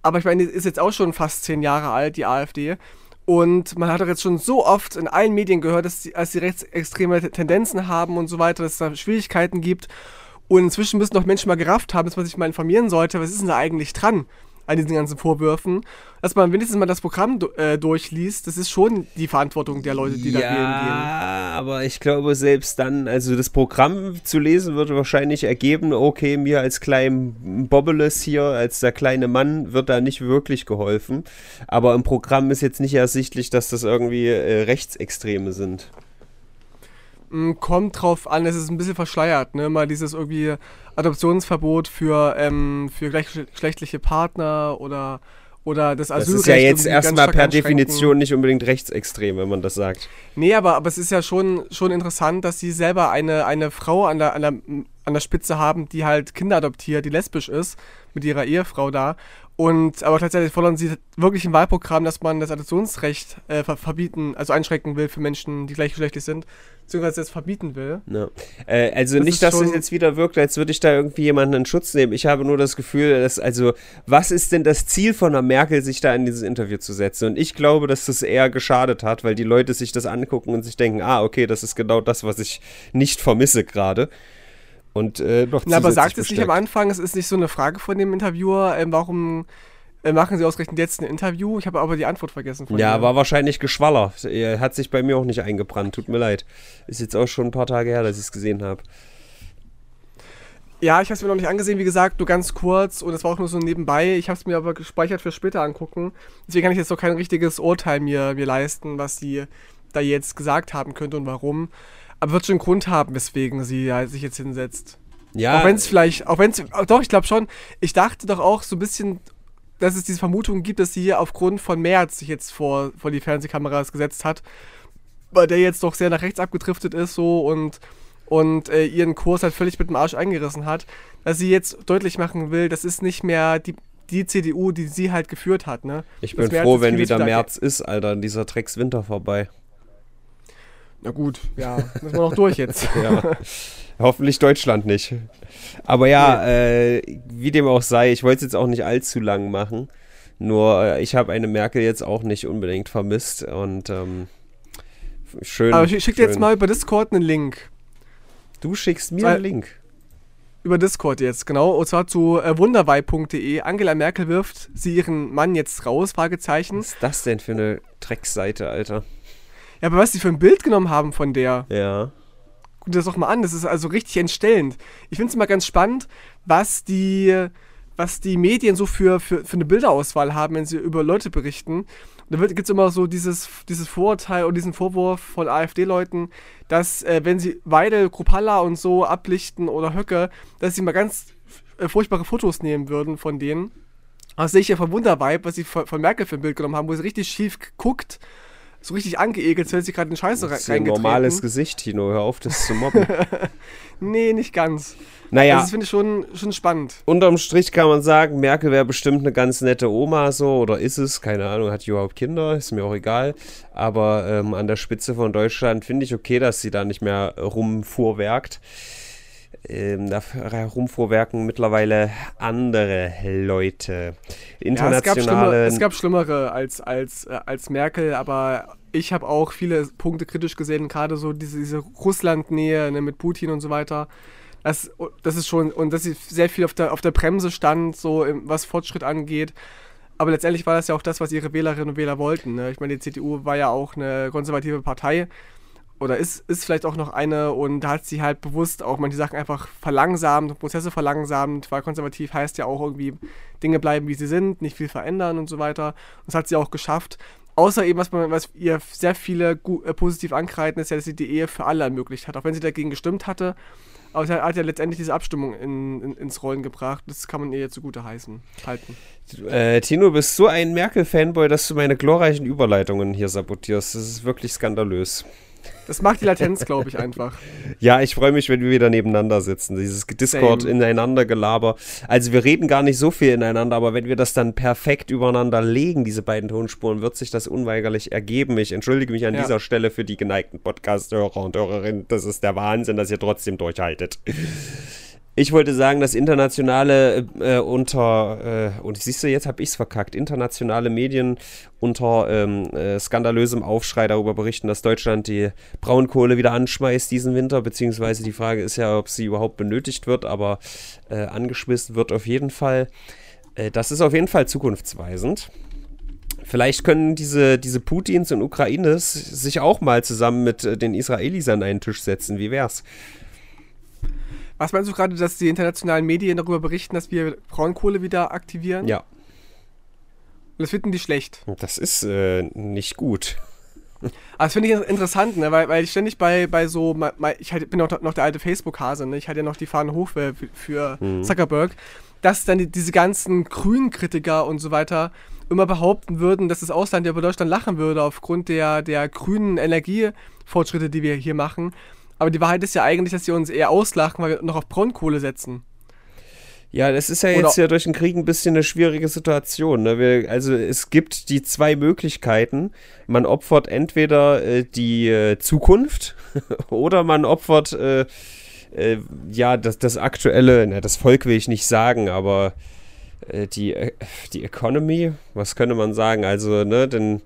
Aber ich meine, ist jetzt auch schon fast zehn Jahre alt, die AfD. Und man hat doch jetzt schon so oft in allen Medien gehört, dass die, als die rechtsextreme Tendenzen haben und so weiter, dass es da Schwierigkeiten gibt. Und inzwischen müssen doch Menschen mal gerafft haben, dass man sich mal informieren sollte, was ist denn da eigentlich dran? An diesen ganzen Vorwürfen, dass man wenigstens mal das Programm äh, durchliest, das ist schon die Verantwortung der Leute, die ja, da wählen gehen. Ja, aber ich glaube selbst dann, also das Programm zu lesen würde wahrscheinlich ergeben, okay, mir als kleinem Bobbeles hier, als der kleine Mann, wird da nicht wirklich geholfen. Aber im Programm ist jetzt nicht ersichtlich, dass das irgendwie äh, Rechtsextreme sind. Hm, kommt drauf an, es ist ein bisschen verschleiert, ne? Mal dieses irgendwie Adoptionsverbot für, ähm, für gleichgeschlechtliche Partner oder, oder das Asylrecht. Das ist ja jetzt erstmal per Definition nicht unbedingt rechtsextrem, wenn man das sagt. Nee, aber, aber es ist ja schon, schon interessant, dass sie selber eine, eine Frau an der, an, der, an der Spitze haben, die halt Kinder adoptiert, die lesbisch ist, mit ihrer Ehefrau da. Und aber tatsächlich fordern sie wirklich im Wahlprogramm, dass man das Adoptionsrecht äh, verbieten, also einschränken will für Menschen, die gleichgeschlechtlich sind, beziehungsweise es verbieten will. Ja. Äh, also das nicht, dass es jetzt wieder wirkt, als würde ich da irgendwie jemanden in Schutz nehmen. Ich habe nur das Gefühl, dass, also, was ist denn das Ziel von der Merkel, sich da in dieses Interview zu setzen? Und ich glaube, dass das eher geschadet hat, weil die Leute sich das angucken und sich denken, ah, okay, das ist genau das, was ich nicht vermisse gerade. Und äh, noch Na, aber sagt es nicht am Anfang, es ist nicht so eine Frage von dem Interviewer, äh, warum machen Sie ausgerechnet jetzt ein Interview? Ich habe aber die Antwort vergessen. ja, ihr. war wahrscheinlich Geschwaller. Er hat sich bei mir auch nicht eingebrannt, tut mir leid. Ist jetzt auch schon ein paar Tage her, dass ich es gesehen habe. Ja, ich habe es mir noch nicht angesehen, wie gesagt, nur ganz kurz und es war auch nur so nebenbei. Ich habe es mir aber gespeichert für später angucken. Deswegen kann ich jetzt noch kein richtiges Urteil mir, mir leisten, was sie da jetzt gesagt haben könnte und warum. Aber wird schon einen Grund haben, weswegen sie ja, sich jetzt hinsetzt. Ja, Auch wenn es vielleicht, auch wenn es, doch, ich glaube schon, ich dachte doch auch so ein bisschen, dass es diese Vermutung gibt, dass sie hier aufgrund von Merz sich jetzt vor, vor die Fernsehkameras gesetzt hat, weil der jetzt doch sehr nach rechts abgedriftet ist so und, und äh, ihren Kurs halt völlig mit dem Arsch eingerissen hat, dass sie jetzt deutlich machen will, das ist nicht mehr die, die CDU, die sie halt geführt hat, ne? ich bin froh, wenn wieder März ist, Alter, dieser Dreckswinter vorbei. Na gut, ja, müssen wir noch durch jetzt. Ja. Hoffentlich Deutschland nicht. Aber ja, äh, wie dem auch sei, ich wollte es jetzt auch nicht allzu lang machen. Nur äh, ich habe eine Merkel jetzt auch nicht unbedingt vermisst und ähm, schön. Aber ich schick dir jetzt mal über Discord einen Link. Du schickst mir Zwei- einen Link. Über Discord jetzt, genau. Und zwar zu äh, wunderweib.de. Angela Merkel wirft sie ihren Mann jetzt raus, Fragezeichen. Was ist das denn für eine Drecksseite, Alter? Ja, aber was die für ein Bild genommen haben von der, Ja. guck dir das doch mal an, das ist also richtig entstellend. Ich finde es immer ganz spannend, was die, was die Medien so für, für, für eine Bilderauswahl haben, wenn sie über Leute berichten. Und da gibt es immer so dieses, dieses Vorurteil und diesen Vorwurf von AfD-Leuten, dass äh, wenn sie Weidel, Kropalla und so ablichten oder Höcke, dass sie mal ganz äh, furchtbare Fotos nehmen würden von denen. Das sehe ich ja von Wunderweib, was sie von, von Merkel für ein Bild genommen haben, wo sie richtig schief guckt, so richtig angeekelt, wenn sie gerade in Scheiße Das ist ein normales Gesicht, Tino. Hör auf, das zu mobben. Nee, nicht ganz. naja, Das finde ich schon, schon spannend. unterm Strich kann man sagen, Merkel wäre bestimmt eine ganz nette Oma so oder ist es, keine Ahnung, hat die überhaupt Kinder, ist mir auch egal. Aber ähm, an der Spitze von Deutschland finde ich okay, dass sie da nicht mehr rumfuhrwerkt. Ähm, da rumfuhrwerken mittlerweile andere Leute. Ja, es, gab Internationale. es gab schlimmere als, als, äh, als Merkel, aber ich habe auch viele Punkte kritisch gesehen, gerade so diese, diese Russland-Nähe ne, mit Putin und so weiter. Das, das ist schon, und dass sie sehr viel auf der, auf der Bremse stand, so was Fortschritt angeht. Aber letztendlich war das ja auch das, was ihre Wählerinnen und Wähler wollten. Ne? Ich meine, die CDU war ja auch eine konservative Partei oder ist, ist vielleicht auch noch eine und da hat sie halt bewusst auch manche Sachen einfach verlangsamt, Prozesse verlangsamt, weil konservativ heißt ja auch irgendwie Dinge bleiben, wie sie sind, nicht viel verändern und so weiter. Und das hat sie auch geschafft. Außer eben, was, was ihr sehr viele gu- äh, positiv ankreiden, ist ja, dass sie die Ehe für alle ermöglicht hat, auch wenn sie dagegen gestimmt hatte. Aber sie hat ja letztendlich diese Abstimmung in, in, ins Rollen gebracht. Das kann man ihr zugute heißen, halten. Äh, Tino, du bist so ein Merkel-Fanboy, dass du meine glorreichen Überleitungen hier sabotierst. Das ist wirklich skandalös. Das macht die Latenz, glaube ich, einfach. Ja, ich freue mich, wenn wir wieder nebeneinander sitzen. Dieses Discord Same. ineinander Gelaber. Also wir reden gar nicht so viel ineinander, aber wenn wir das dann perfekt übereinander legen, diese beiden Tonspuren, wird sich das unweigerlich ergeben. Ich entschuldige mich an Ja. dieser Stelle für die geneigten Podcast-Hörer und Hörerinnen. Das ist der Wahnsinn, dass ihr trotzdem durchhaltet. Ich wollte sagen, dass internationale äh, unter, äh, und siehst du, jetzt habe ich es verkackt, internationale Medien unter ähm, äh, skandalösem Aufschrei darüber berichten, dass Deutschland die Braunkohle wieder anschmeißt diesen Winter, beziehungsweise die Frage ist ja, ob sie überhaupt benötigt wird, aber äh, angeschmissen wird auf jeden Fall. Äh, das ist auf jeden Fall zukunftsweisend. Vielleicht können diese, diese Putins und Ukraines sich auch mal zusammen mit äh, den Israelis an einen Tisch setzen. Wie wär's? Was meinst du gerade, dass die internationalen Medien darüber berichten, dass wir Braunkohle wieder aktivieren? Ja, Und das finden die schlecht. das ist äh, nicht gut. Aber das finde ich interessant, ne? weil, weil ich ständig bei, bei so, ma- ma- ich halt, bin auch noch der alte Facebook-Hase, ne? ich hatte ja noch die Fahne hoch für, für Mhm. Zuckerberg, dass dann die, diese ganzen Grünen-Kritiker und so weiter immer behaupten würden, dass das Ausland ja über Deutschland lachen würde aufgrund der, der grünen Energiefortschritte, die wir hier machen. Aber die Wahrheit ist ja eigentlich, dass sie uns eher auslachen, weil wir noch auf Braunkohle setzen. Ja, das ist ja Oder- jetzt ja durch den Krieg ein bisschen eine schwierige Situation. Ne? Wir, also es gibt die zwei Möglichkeiten. Man opfert entweder äh, die äh, Zukunft oder man opfert äh, äh, ja das, das aktuelle, na, das Volk will ich nicht sagen, aber äh, die, äh, die Economy, was könnte man sagen? Also, ne, den,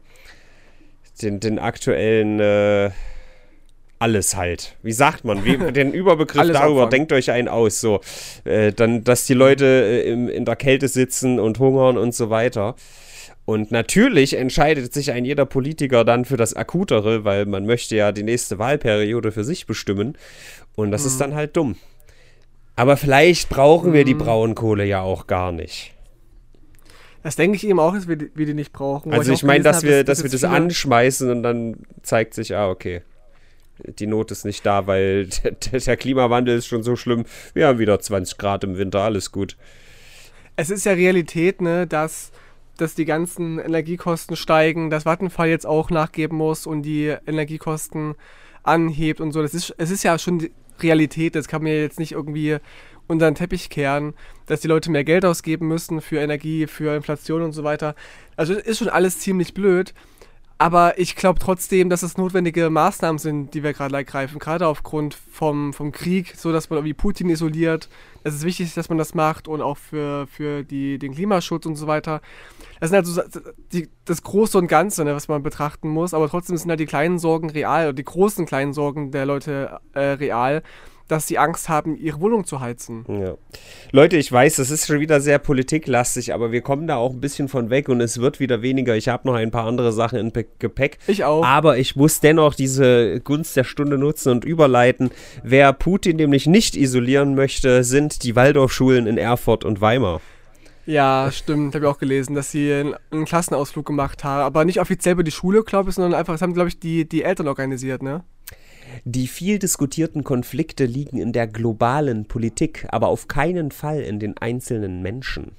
den, den aktuellen alles halt. Wie sagt man? Wie, den Überbegriff Alles darüber, opfern. denkt euch einen aus. So, äh, dann, dass die Leute äh, im, in der Kälte sitzen und hungern und so weiter. Und natürlich entscheidet sich ein jeder Politiker dann für das Akutere, weil man möchte ja die nächste Wahlperiode für sich bestimmen. Und das ist dann halt dumm. Aber vielleicht brauchen wir die Braunkohle ja auch gar nicht. Das denke ich eben auch, dass wir, die- wir die nicht brauchen. Also auch ich meine, dass habe, wir, dass wir jetzt das viele- anschmeißen und dann zeigt sich, ah, okay. Die Not ist nicht da, weil der, der Klimawandel ist schon so schlimm. Wir haben wieder 20 Grad im Winter, alles gut. Es ist ja Realität, ne, dass, dass die ganzen Energiekosten steigen, dass Vattenfall jetzt auch nachgeben muss und die Energiekosten anhebt und so. Das ist, es ist ja schon Realität, das kann man jetzt nicht irgendwie unter den Teppich kehren, dass die Leute mehr Geld ausgeben müssen für Energie, für Inflation und so weiter. Also ist schon alles ziemlich blöd. Aber ich glaube trotzdem, dass es notwendige Maßnahmen sind, die wir gerade ergreifen, gerade aufgrund vom, vom Krieg, so dass man irgendwie Putin isoliert. Es ist wichtig, dass man das macht und auch für, für die, den Klimaschutz und so weiter. Das sind also die, das Große und Ganze, ne, was man betrachten muss, aber trotzdem sind halt die kleinen Sorgen real, oder die großen kleinen Sorgen der Leute äh, real dass sie Angst haben, ihre Wohnung zu heizen. Ja. Leute, ich weiß, das ist schon wieder sehr politiklastig, aber wir kommen da auch ein bisschen von weg und es wird wieder weniger. Ich habe noch ein paar andere Sachen im Gepäck. Ich auch. Aber ich muss dennoch diese Gunst der Stunde nutzen und überleiten. Wer Putin nämlich nicht isolieren möchte, sind die Waldorfschulen in Erfurt und Weimar. Ja, stimmt. Habe ich auch gelesen, dass sie einen, Klassenausflug gemacht haben. Aber nicht offiziell über die Schule, glaube ich, sondern einfach, das haben, glaube ich, die, die Eltern organisiert, ne? Die viel diskutierten Konflikte liegen in der globalen Politik, aber auf keinen Fall in den einzelnen Menschen.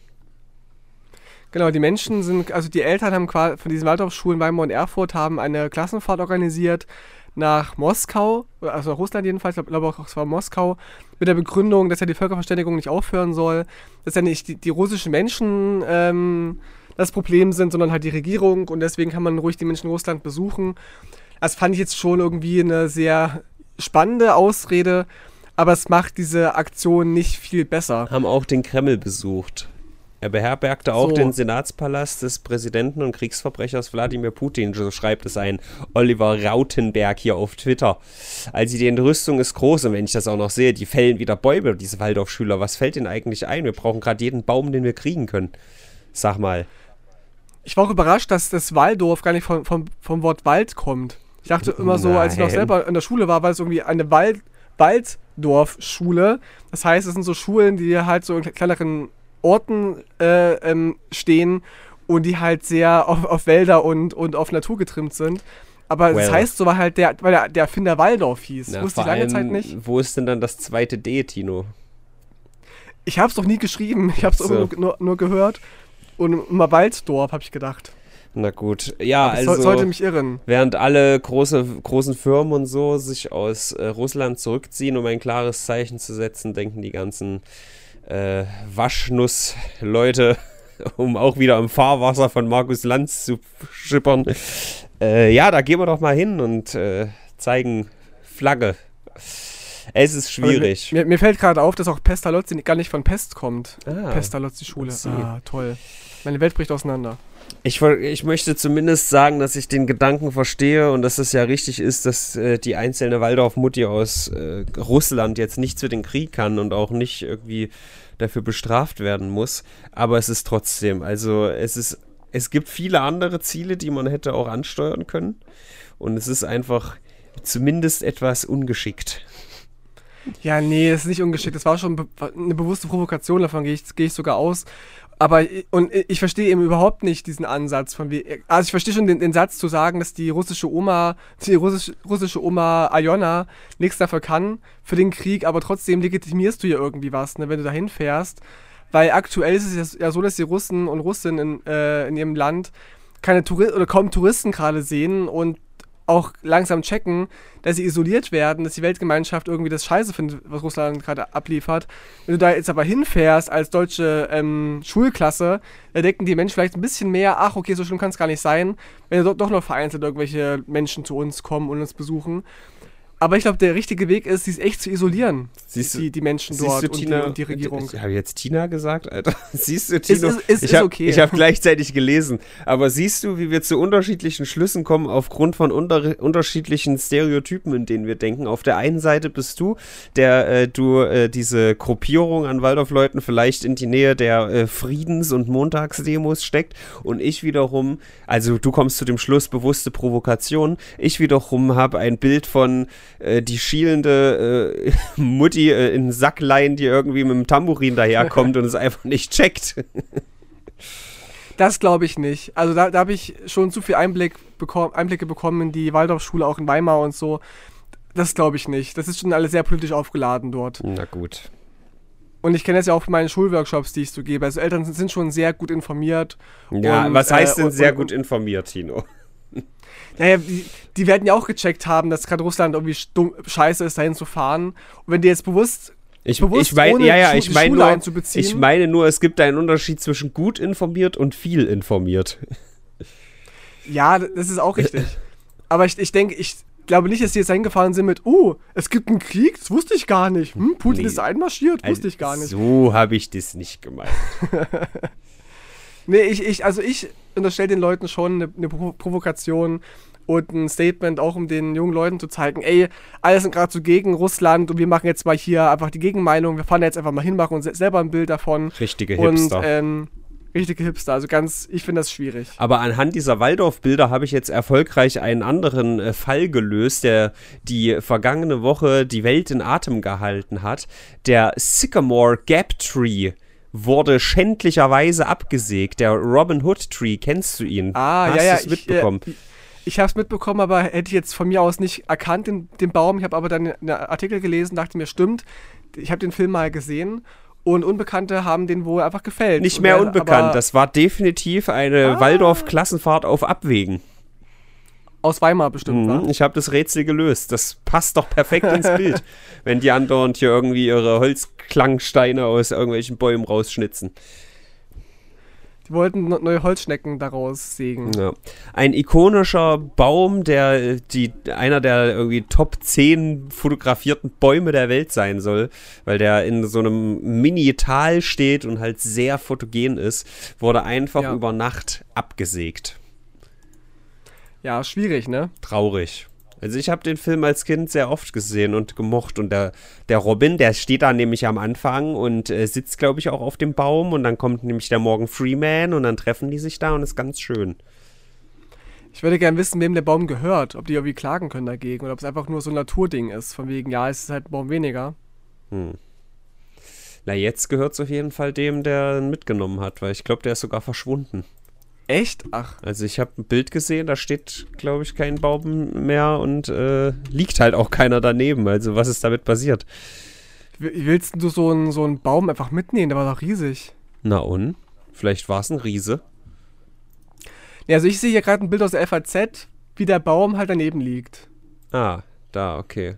Genau, die Menschen sind, also die Eltern haben quasi von diesen Waldorfschulen Weimar und Erfurt haben eine Klassenfahrt organisiert nach Moskau, also nach Russland jedenfalls, ich glaube auch, es war Moskau, mit der Begründung, dass ja die Völkerverständigung nicht aufhören soll, dass ja nicht die, die russischen Menschen ähm, das Problem sind, sondern halt die Regierung und deswegen kann man ruhig die Menschen in Russland besuchen. Das fand ich jetzt schon irgendwie eine sehr spannende Ausrede, aber es macht diese Aktion nicht viel besser. Haben auch den Kreml besucht. Er beherbergte auch so. den Senatspalast des Präsidenten und Kriegsverbrechers Wladimir Putin, so schreibt es ein Oliver Rautenberg hier auf Twitter. Also die Entrüstung ist groß und wenn ich das auch noch sehe, die fällen wieder Bäume, diese Waldorfschüler. Was fällt ihnen eigentlich ein? Wir brauchen gerade jeden Baum, den wir kriegen können. Sag mal. Ich war auch überrascht, dass das Waldorf gar nicht vom, vom, vom Wort Wald kommt. Ich dachte immer so, als ich noch selber in der Schule war, war es irgendwie eine Wald, Walddorfschule. Das heißt, es sind so Schulen, die halt so in kleineren Orten äh, ähm, stehen und die halt sehr auf, auf, Wälder und, und auf Natur getrimmt sind. Aber well. das heißt so, weil halt der, weil der, der Erfinder Waldorf hieß. Na, Wusste ich lange Zeit nicht. Wo ist denn dann das zweite D, Tino? Ich hab's doch nie geschrieben. Ich hab's so. nur, nur gehört. Und mal Walddorf, hab ich gedacht. Na gut, ja, Aber also. sollte mich irren. Während alle große, großen Firmen und so sich aus äh, Russland zurückziehen, um ein klares Zeichen zu setzen, denken die ganzen äh, Waschnuss-Leute, um auch wieder im Fahrwasser von Markus Lanz zu schippern. Äh, ja, da gehen wir doch mal hin und äh, zeigen Flagge. Es ist schwierig. Mir, mir, fällt gerade auf, dass auch Pestalozzi gar nicht von Pest kommt. Ah, Pestalozzi-Schule. Ah, toll. Meine Welt bricht auseinander. Ich, ich möchte zumindest sagen, dass ich den Gedanken verstehe und dass es ja richtig ist, dass äh, die einzelne Waldorf-Mutti aus äh, Russland jetzt nicht zu den Krieg kann und auch nicht irgendwie dafür bestraft werden muss. Aber es ist trotzdem, also es ist, es gibt viele andere Ziele, die man hätte auch ansteuern können. Und es ist einfach zumindest etwas ungeschickt. Ja, nee, das ist nicht ungeschickt. Das war schon eine bewusste Provokation, davon gehe ich, geh ich sogar aus. Aber und ich verstehe eben überhaupt nicht diesen Ansatz von wie. Also ich verstehe schon den, den, Satz zu sagen, dass die russische Oma, die russische, russische Oma Ayona nichts dafür kann für den Krieg, aber trotzdem legitimierst du ja irgendwie was, ne, wenn du dahin fährst. Weil aktuell ist es ja so, dass die Russen und Russinnen in, äh, in ihrem Land keine Touristen oder kaum Touristen gerade sehen und auch langsam checken, dass sie isoliert werden, dass die Weltgemeinschaft irgendwie das Scheiße findet, was Russland gerade abliefert. Wenn du da jetzt aber hinfährst als deutsche ähm, Schulklasse, da denken die Menschen vielleicht ein bisschen mehr, ach okay, so schlimm kann es gar nicht sein, wenn doch noch vereinzelt irgendwelche Menschen zu uns kommen und uns besuchen. Aber ich glaube, der richtige Weg ist, sie echt zu isolieren. Siehst die, die Menschen dort du, Tina, und, die, und, die, Regierung. Ich habe jetzt Tina gesagt, Alter. Siehst du, Tino? Es ist, es ich habe okay. hab gleichzeitig gelesen. Aber siehst du, wie wir zu unterschiedlichen Schlüssen kommen aufgrund von unter, unterschiedlichen Stereotypen, in denen wir denken. Auf der einen Seite bist du, der äh, du äh, diese Gruppierung an Waldorfleuten vielleicht in die Nähe der äh, Friedens- und Montagsdemos steckt. Und ich wiederum, also du kommst zu dem Schluss, bewusste Provokation. Ich wiederum habe ein Bild von äh, die schielende äh, Mutti äh, in Sacklein, die irgendwie mit dem Tambourin daherkommt und es einfach nicht checkt. Das glaube ich nicht. Also da, da habe ich schon zu viel Einblick bekomm, Einblicke bekommen in die Waldorfschule auch in Weimar und so. Das glaube ich nicht. Das ist schon alles sehr politisch aufgeladen dort. Na gut. Und ich kenne das ja auch von meinen Schulworkshops, die ich so gebe. Also Eltern sind schon sehr gut informiert. Ja, und, was heißt äh, denn und- sehr und- gut informiert, Tino? Naja, die, die werden ja auch gecheckt haben, dass gerade Russland irgendwie stumm, scheiße ist, dahin zu fahren. Und wenn die jetzt bewusst Ich, bewusst ich meine, ohne ja, ja, ich meine nur, ich meine nur, es gibt einen Unterschied zwischen gut informiert und viel informiert. Ja, das ist auch richtig. Aber ich, ich denke, ich glaube nicht, dass die jetzt hingefahren sind mit, uh, es gibt einen Krieg, das wusste ich gar nicht. Hm, Putin Nee. ist einmarschiert, wusste ich gar nicht. So habe ich das nicht gemeint. Nee, ich, ich, also ich unterstelle den Leuten schon eine, eine Provo- Provokation und ein Statement, auch um den jungen Leuten zu zeigen, ey, alle sind gerade so gegen Russland und wir machen jetzt mal hier einfach die Gegenmeinung, wir fahren jetzt einfach mal hin, machen uns se- selber ein Bild davon. Richtige Und Hipster. ähm, richtige Hipster, also ganz, ich finde das schwierig. Aber anhand dieser Waldorf-Bilder habe ich jetzt erfolgreich einen anderen äh, Fall gelöst, der die vergangene Woche die Welt in Atem gehalten hat. Der Sycamore Gap Tree wurde schändlicherweise abgesägt. Der Robin Hood Tree, kennst du ihn? Ah, Hast ja, ja. du's mitbekommen? Ich, äh, ich habe es mitbekommen, aber hätte ich jetzt von mir aus nicht erkannt, den, den Baum. Ich habe aber dann einen Artikel gelesen, dachte mir, stimmt. Ich habe den Film mal gesehen und Unbekannte haben den wohl einfach gefällt. Nicht mehr unbekannt. Das war definitiv eine Ah. Waldorf-Klassenfahrt auf Abwägen. Aus Weimar bestimmt, Mhm, ich habe das Rätsel gelöst. Das passt doch perfekt ins Bild, wenn die andauernd hier irgendwie ihre Holzklangsteine aus irgendwelchen Bäumen rausschnitzen. Die wollten neue Holzschnecken daraus sägen. Ja. Ein ikonischer Baum, der äh, die, einer der irgendwie Top 10 fotografierten Bäume der Welt sein soll, weil der in so einem Mini-Tal steht und halt sehr fotogen ist, wurde einfach Ja. über Nacht abgesägt. Ja, schwierig, ne? Traurig. Also ich habe den Film als Kind sehr oft gesehen und gemocht und der, der Robin, der steht da nämlich am Anfang und äh, sitzt, glaube ich, auch auf dem Baum und dann kommt nämlich der Morgan Freeman und dann treffen die sich da und ist ganz schön. Ich würde gerne wissen, wem der Baum gehört. Ob die irgendwie klagen können dagegen oder ob es einfach nur so ein Naturding ist. Von wegen, ja, es ist halt ein Baum weniger. Hm. Na, jetzt gehört es auf jeden Fall dem, der ihn mitgenommen hat, weil ich glaube, der ist sogar verschwunden. Echt? Ach, Also ich habe ein Bild gesehen, da steht, glaube ich, kein Baum mehr und äh, liegt halt auch keiner daneben. Also was ist damit passiert? wie willst du so einen, so einen Baum einfach mitnehmen? Der war doch riesig. Na und? Vielleicht war es ein Riese. Ja, also ich sehe hier gerade ein Bild aus der FAZ, wie der Baum halt daneben liegt. Ah, da, okay.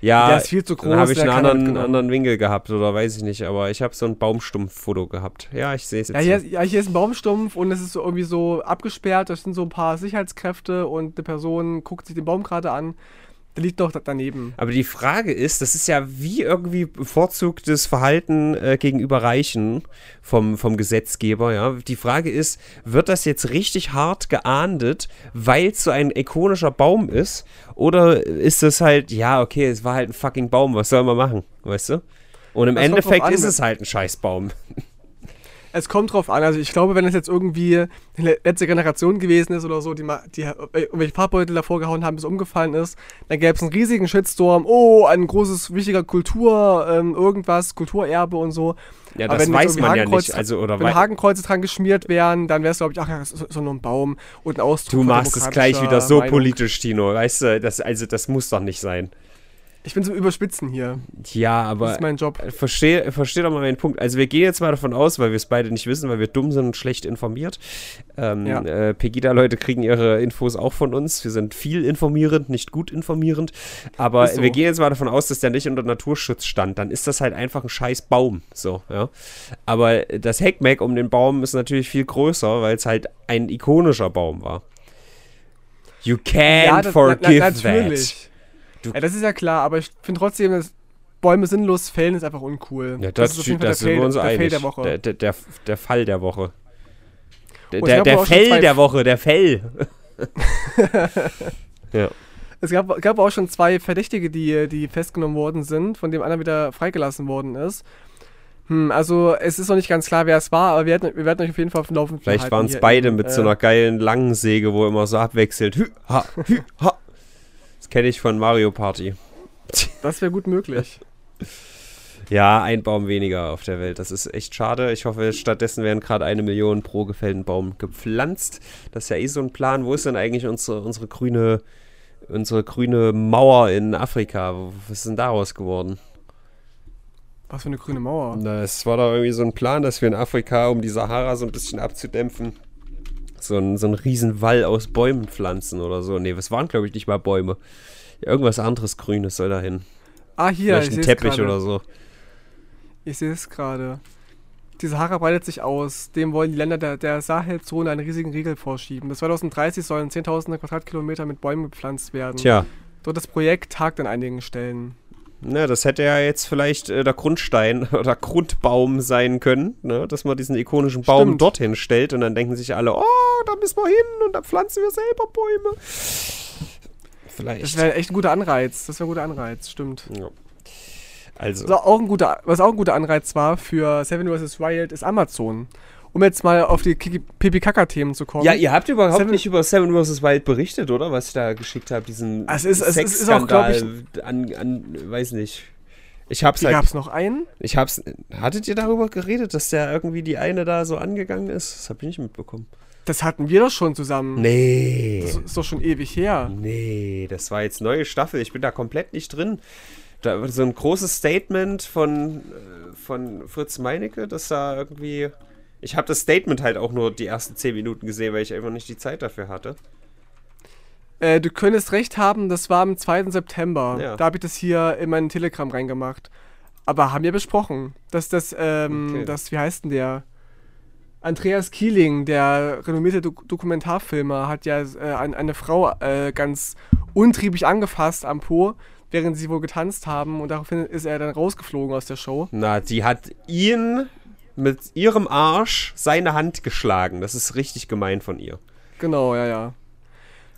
Ja, der ist viel zu groß. dann habe ich einen er anderen, mitgenommen. anderen Winkel gehabt oder weiß ich nicht, aber ich habe so ein Baumstumpffoto gehabt. Ja, ich sehe es jetzt. Ja hier, hier. ja, hier ist ein Baumstumpf und es ist so irgendwie so abgesperrt. Da sind so ein paar Sicherheitskräfte und eine Person guckt sich den Baum gerade an. Der liegt doch da- daneben. Aber die Frage ist, das ist ja wie irgendwie bevorzugtes Verhalten äh, gegenüber Reichen vom, vom Gesetzgeber, ja. Die Frage ist, wird das jetzt richtig hart geahndet, weil es so ein ikonischer Baum ist? Oder ist das halt, ja, okay, es war halt ein fucking Baum, was soll man machen, weißt du? Und im Das Endeffekt ist es halt ein Scheißbaum. Es kommt drauf an. Also ich glaube, wenn es jetzt irgendwie letzte Generation gewesen ist oder so, die mal die äh, irgendwelche Farbbeutel davor gehauen haben, bis es umgefallen ist, dann gäbe es einen riesigen Shitstorm. Oh, ein großes, wichtiger Kultur, ähm, irgendwas, Kulturerbe und so. Ja, Aber das weiß man ja irgendwie nicht. Also, oder Wenn Hakenkreuze dran geschmiert wären, dann wäre es, glaube ich, ach ja, das ist so nur ein Baum und ein Ausdruck Du machst es gleich wieder so Meinung. politisch, Tino. Weißt du, das, also das muss doch nicht sein. Ich bin so überspitzen hier. Ja, Das aber ist mein Job. verstehe versteh doch mal meinen Punkt. Also wir gehen jetzt mal davon aus, weil wir es beide nicht wissen, weil wir dumm sind und schlecht informiert. Ähm, Ja. äh, Pegida-Leute kriegen ihre Infos auch von uns. Wir sind viel informierend, nicht gut informierend. Aber so. wir gehen jetzt mal davon aus, dass der nicht unter Naturschutz stand. Dann ist das halt einfach ein scheiß Baum. So, ja. Aber das Heckmeck um den Baum ist natürlich viel größer, weil es halt ein ikonischer Baum war. You can't das- na- forgive na, that. Du- Ja, das ist ja klar, aber ich finde trotzdem, dass Bäume sinnlos fällen ist einfach uncool. Ja, das, ist auf jeden Fall das der Fail, der Fail der Woche. Der, der, der, der Fall der Woche. Der, Oh, der, der Fell der Woche, der Fell. ja. Es gab, gab auch schon zwei Verdächtige, die, die festgenommen worden sind, von dem einer wieder freigelassen worden ist. Hm, also es ist noch nicht ganz klar, wer es war, aber wir werden, wir werden euch auf jeden Fall auf dem Laufenden Vielleicht waren es beide in, mit äh, so einer geilen langen Säge, wo immer so abwechselt. Hü, ha, hü, ha. Das kenne ich von Mario Party. Das wäre gut möglich. Ja, ein Baum weniger auf der Welt. Das ist echt schade. Ich hoffe, stattdessen werden gerade eine Million pro gefällten Baum gepflanzt. Das ist ja eh so ein Plan. Wo ist denn eigentlich unsere, unsere grüne unsere grüne Mauer in Afrika. Was ist denn daraus geworden? Was für eine grüne Mauer? Na, es war da irgendwie so ein Plan, dass wir in Afrika, um die Sahara so ein bisschen abzudämpfen, so einen, so einen riesen Wall aus Bäumen pflanzen oder so. Nee, das waren, glaube ich, nicht mal Bäume. Irgendwas anderes Grünes soll da hin. Ah, hier, Vielleicht ich ein Teppich oder so. Ich sehe es gerade. Die Sahara breitet sich aus. Dem wollen die Länder der, der Sahelzone einen riesigen Riegel vorschieben. Bis 2030 sollen Zehntausende Quadratkilometer mit Bäumen gepflanzt werden. Tja, Dort das Projekt tagt an einigen Stellen. Ne, das hätte ja jetzt vielleicht äh, der Grundstein oder Grundbaum sein können, ne, dass man diesen ikonischen Baum Stimmt. dorthin stellt und dann denken sich alle, oh, da müssen wir hin und dann pflanzen wir selber Bäume. Vielleicht. Das wäre echt ein guter Anreiz. Das wäre ein guter Anreiz, stimmt. ja. Also, Was auch ein guter, was auch ein guter Anreiz war für Seven vs. Wild ist Amazon. Um jetzt mal auf die Pipi-Kaka-Themen zu kommen. Ja, ihr habt überhaupt Seven- nicht über Seven vs. Wild berichtet, oder? Was ich da geschickt habe, diesen Es ist- es ist- auch, glaub ich- an, an, weiß nicht. Ich hab's halt, gab es noch einen? ich hab's, hattet ihr darüber geredet, dass der irgendwie die eine da so angegangen ist? Das hab ich nicht mitbekommen. Das hatten wir doch schon zusammen. Nee. Das ist doch schon ewig her. Nee, das war jetzt neue Staffel. Ich bin da komplett nicht drin. Da war so ein großes Statement von, äh, von Fritz Meinecke, dass da irgendwie. Ich habe das Statement halt auch nur die ersten 10 Minuten gesehen, weil ich einfach nicht die Zeit dafür hatte. Äh, du könntest recht haben, das war am 2. September. Ja. Da habe ich das hier in meinen Telegram reingemacht. Aber haben wir besprochen, dass das, ähm, Okay. das, wie heißt denn der? Andreas Kieling, der renommierte Dok Dokumentarfilmer, hat ja äh, ein, eine Frau äh, ganz untriebig angefasst am Po, während sie wohl getanzt haben und daraufhin ist er dann rausgeflogen aus der Show. Na, die hat ihn mit ihrem Arsch seine Hand geschlagen. Das ist richtig gemein von ihr. Genau, ja, ja.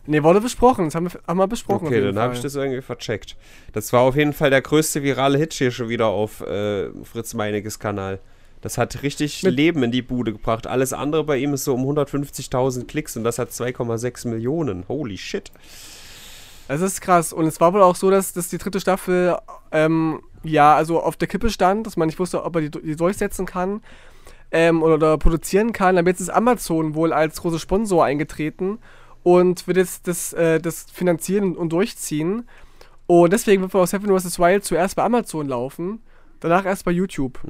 Nee, wurde besprochen, das haben wir, haben wir besprochen. Okay, dann habe ich das irgendwie vercheckt. Das war auf jeden Fall der größte virale Hit hier schon wieder auf äh, Fritz Meinekes Kanal. Das hat richtig Mit- Leben in die Bude gebracht. Alles andere bei ihm ist so um 150.000 Klicks und das hat 2,6 Millionen. Holy shit. Es ist krass. Und es war wohl auch so, dass, dass die dritte Staffel, ähm, ja, also auf der Kippe stand, dass man nicht wusste, ob er die, die durchsetzen kann ähm, oder, oder produzieren kann. Aber jetzt ist Amazon wohl als großer Sponsor eingetreten und wird jetzt das, äh, das finanzieren und durchziehen. Und deswegen wird wohl auch Seven vs. Wild zuerst bei Amazon laufen, danach erst bei YouTube.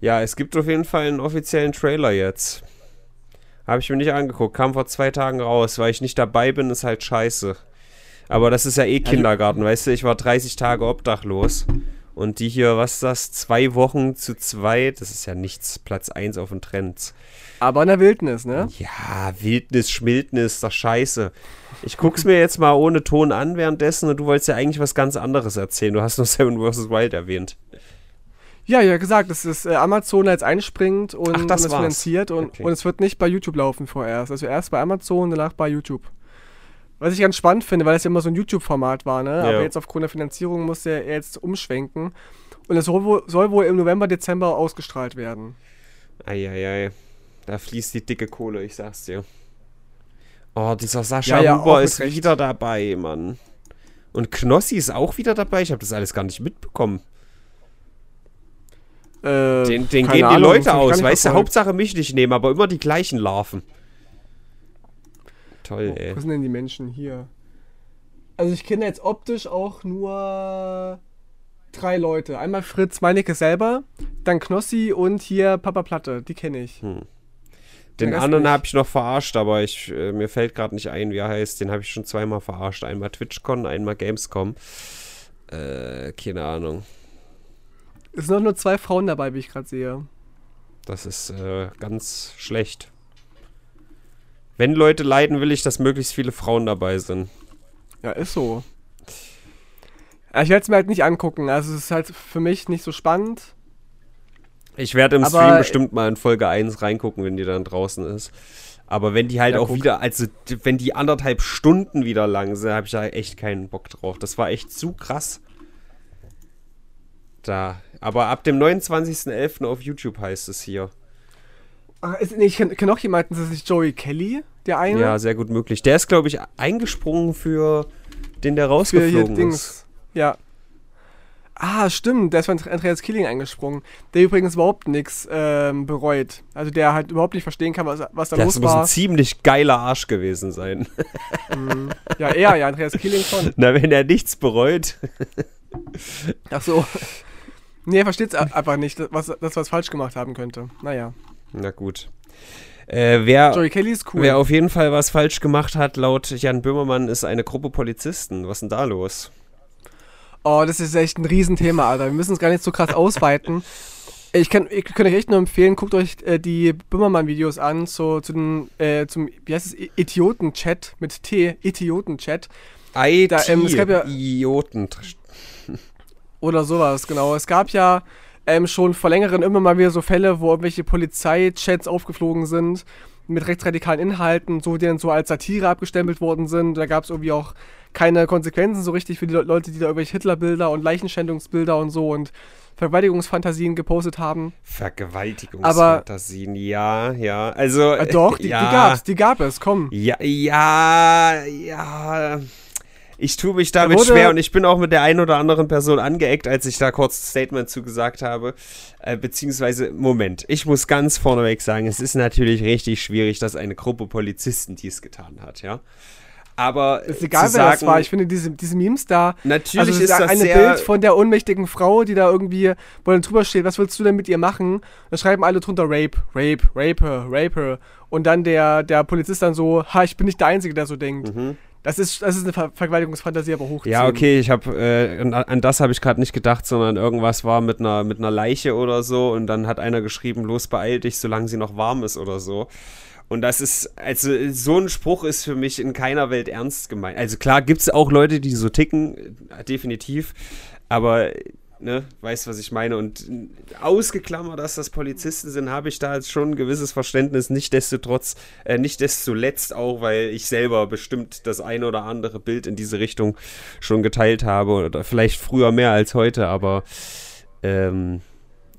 Ja, es gibt auf jeden Fall einen offiziellen Trailer jetzt. Habe ich mir nicht angeguckt. Kam vor zwei Tagen raus. Weil ich nicht dabei bin, ist halt scheiße. Aber das ist ja eh Kindergarten, weißt du? Ich war 30 Tage obdachlos. Und die hier, was ist das? Zwei Wochen zu zweit. Das ist ja nichts. Platz 1 auf den Trends. Aber in der Wildnis, ne? Ja, Wildnis, Schmildnis, doch scheiße. Ich guck's mir jetzt mal ohne Ton an währenddessen und du wolltest ja eigentlich was ganz anderes erzählen. Du hast nur Seven vs. Wild erwähnt. Ja, ja, gesagt, es äh, Amazon jetzt einspringt und, Ach, das und finanziert und, Okay. und es wird nicht bei YouTube laufen vorerst. Also erst bei Amazon, danach bei YouTube. Was ich ganz spannend finde, weil es ja immer so ein YouTube-Format war, ne? Ja. Aber jetzt aufgrund der Finanzierung muss er jetzt umschwenken. Und es soll wohl, soll wohl im November, Dezember ausgestrahlt werden. Eieiei. Da fließt die dicke Kohle, ich sag's dir. Oh, dieser Sascha Ja, Huber ist Recht. wieder dabei, Mann. Und Knossi ist auch wieder dabei. Ich habe das alles gar nicht mitbekommen. Äh, Den, den gehen die Ahnung, Leute aus, weißt du? Hauptsache mich nicht nehmen, aber immer die gleichen Larven. Toll, Wo, ey. wo sind denn die Menschen hier? Also ich kenne jetzt optisch auch nur drei Leute. Einmal Fritz Meinecke selber, dann Knossi und hier Papa Platte. Die kenne ich. Den Den Rest anderen habe ich noch verarscht, aber ich, äh, mir fällt gerade nicht ein, wie er heißt. Den habe ich schon zweimal verarscht. Einmal TwitchCon, einmal Gamescom. Äh, keine Ahnung. Es sind auch nur zwei Frauen dabei, wie ich gerade sehe. Das ist äh, ganz schlecht. Wenn Leute leiden, will ich, dass möglichst viele Frauen dabei sind. Ja, ist so. Ich werde es mir halt nicht angucken. Also es ist halt für mich nicht so spannend. Ich werde im Aber- Stream bestimmt mal in Folge 1 reingucken, wenn die dann draußen ist. Aber wenn die halt Ja, auch guck. wieder, also wenn die anderthalb Stunden wieder lang sind, habe ich da echt keinen Bock drauf. Das war echt zu krass. Da. Aber ab dem 29.11. auf YouTube heißt es hier. Ach, ist, nee, ich kenne kenn auch jemanden, das ist Joey Kelly, der eine. Ja, sehr gut möglich. Der ist, glaube ich, eingesprungen für den, der rausgeflogen ist. Dings. Ja. Ah, stimmt, der ist von Andreas Killing eingesprungen. Der übrigens überhaupt nichts ähm, bereut. Also der halt überhaupt nicht verstehen kann, was, was da Das los muss ein war. ziemlich geiler Arsch gewesen sein. Mhm. Ja, er, ja, Andreas Killing schon. Na, wenn er nichts bereut. Ach so. Nee, er versteht es einfach nicht, dass, dass was falsch gemacht haben könnte. Naja. Na gut. Äh, wer, Joey Kelly ist cool. wer auf jeden Fall was falsch gemacht hat, laut Jan Böhmermann, ist eine Gruppe Polizisten. Was ist denn da los? Oh, das ist echt ein Riesenthema, Alter. Wir müssen es gar nicht so krass ausweiten. Ich kann, ich kann euch echt nur empfehlen, guckt euch äh, die Böhmermann-Videos an, so zu den, äh, zum, wie heißt es, Idioten-Chat mit T, Idioten-Chat IT, Da, ähm, es gab ja- Idioten. oder sowas, genau. Es gab ja ähm, schon vor längeren immer mal wieder so Fälle, wo irgendwelche Polizeichats aufgeflogen sind mit rechtsradikalen Inhalten, so die dann so als Satire abgestempelt worden sind. Da gab es irgendwie auch keine Konsequenzen so richtig für die Le- Leute, die da irgendwelche Hitlerbilder und Leichenschändungsbilder und so und Vergewaltigungsfantasien gepostet haben. Vergewaltigungsfantasien, ja, ja. Also. Äh, doch, die, ja, die gab's, die gab es, komm. Ja, ja, ja. Ich tue mich damit wurde- schwer und ich bin auch mit der einen oder anderen Person angeeckt, als ich da kurz ein Statement zugesagt habe. Äh, beziehungsweise, Moment, ich muss ganz vorneweg sagen, es ist natürlich richtig schwierig, dass eine Gruppe Polizisten dies getan hat, ja. Aber Ist egal, zu wer das sagen, war. Ich finde diese, diese Memes da. natürlich also ist das eine sehr, Bild von der ohnmächtigen Frau, die da irgendwie, wo dann drüber steht, was willst du denn mit ihr machen? Da schreiben alle drunter Rape, Rape, Rape Rape. Und dann der, der Polizist dann so, ha, ich bin nicht der Einzige, der so denkt. Mhm. Das ist, das ist eine Ver Vergewaltigungsfantasie, aber hoch. Ja, okay, ich habe äh, an, an das habe ich gerade nicht gedacht, sondern irgendwas war mit einer mit einer Leiche oder so und dann hat einer geschrieben, los beeil dich, solange sie noch warm ist oder so. Und das ist, also so ein Spruch ist für mich in keiner Welt ernst gemeint. Also klar gibt es auch Leute, die so ticken, äh, definitiv, aber ne, weißt was ich meine. Und ausgeklammert, dass das Polizisten sind, habe ich da jetzt schon ein gewisses Verständnis. Nichtsdestotrotz, äh, nicht desto letzt auch, weil ich selber bestimmt das eine oder andere Bild in diese Richtung schon geteilt habe. Oder vielleicht früher mehr als heute, aber ähm,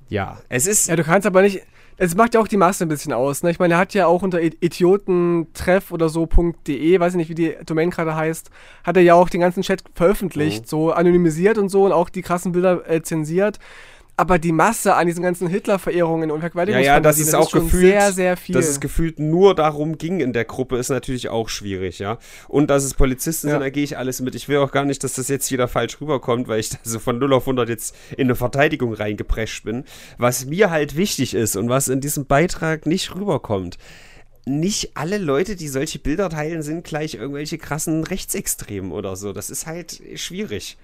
ja, es ist. Ja, du kannst aber nicht. Es macht ja auch die Masse ein bisschen aus. Ne? Ich meine, er hat ja auch unter idiotentreff oder so.de, weiß ich nicht, wie die Domain gerade heißt, hat er ja auch den ganzen Chat veröffentlicht, Mhm. so anonymisiert und so und auch die krassen Bilder äh, zensiert. Aber die Masse an diesen ganzen Hitler-Verehrungen und Ja, Vergewaltigungsfantasien, ja, das ist auch schon gefühlt, sehr, sehr viel. dass es gefühlt nur darum ging in der Gruppe, ist natürlich auch schwierig, ja. Und dass es Polizisten Ja. sind, da gehe ich alles mit. Ich will auch gar nicht, dass das jetzt wieder falsch rüberkommt, weil ich da so von 0 auf 100 jetzt in eine Verteidigung reingeprescht bin. Was mir halt wichtig ist und was in diesem Beitrag nicht rüberkommt. Nicht alle Leute, die solche Bilder teilen, sind gleich irgendwelche krassen Rechtsextremen oder so. Das ist halt schwierig.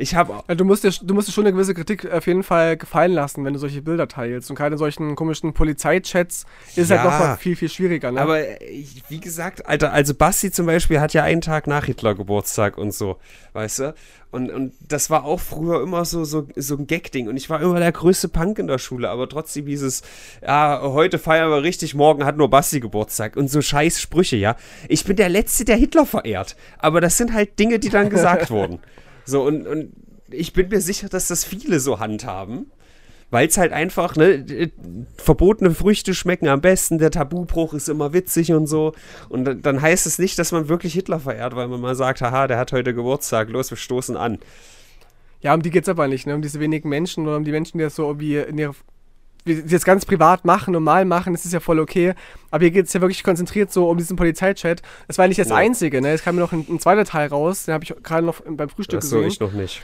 Ich habe ja, du, musst dir, du musst dir schon eine gewisse Kritik auf jeden Fall gefallen lassen, wenn du solche Bilder teilst. Und in solchen komischen Polizeichats ist es Ja. halt nochmal viel, viel schwieriger. Ne? Aber äh, wie gesagt, Alter, also Basti zum Beispiel hat ja einen Tag nach Hitler Geburtstag und so, weißt du? Und, und das war auch früher immer so, so, so ein Gag-Ding. Und ich war immer der größte Punk in der Schule, aber trotzdem hieß es, ja, heute feiern wir richtig, morgen hat nur Basti Geburtstag. Und so scheiß Sprüche, ja. Ich bin der Letzte, der Hitler verehrt. Aber das sind halt Dinge, die dann gesagt wurden. So, und, und ich bin mir sicher, dass das viele so handhaben. Weil es halt einfach, ne, verbotene Früchte schmecken am besten, der Tabubruch ist immer witzig und so. Und dann- heißt es nicht, dass man wirklich Hitler verehrt, weil man mal sagt, haha, der hat heute Geburtstag, los, wir stoßen an. Ja, um die geht's aber nicht, ne? Um diese wenigen Menschen oder um die Menschen, die das so irgendwie in ihre, das ganz privat machen, normal machen, das ist ja voll okay. Aber hier geht's ja wirklich konzentriert so um diesen Polizeichat. Das war nicht das Ja. Einzige, ne? Es kam noch ein, ein zweiter Teil raus, den habe ich gerade noch beim Frühstück Achso, gesehen, ich noch nicht.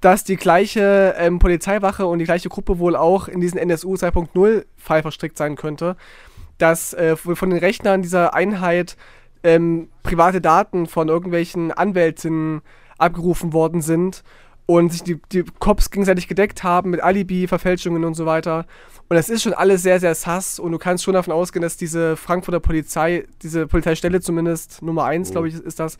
dass die gleiche ähm, Polizeiwache und die gleiche Gruppe wohl auch in diesen NSU 2.0 Fall verstrickt sein könnte. Dass äh, von den Rechnern dieser Einheit ähm, private Daten von irgendwelchen Anwältinnen abgerufen worden sind und sich die, die Cops gegenseitig gedeckt haben mit Alibi-Verfälschungen und so weiter. Und das ist schon alles sehr, sehr sass und du kannst schon davon ausgehen, dass diese Frankfurter Polizei, diese Polizeistelle zumindest, Nummer 1, Mhm. glaube ich, ist das,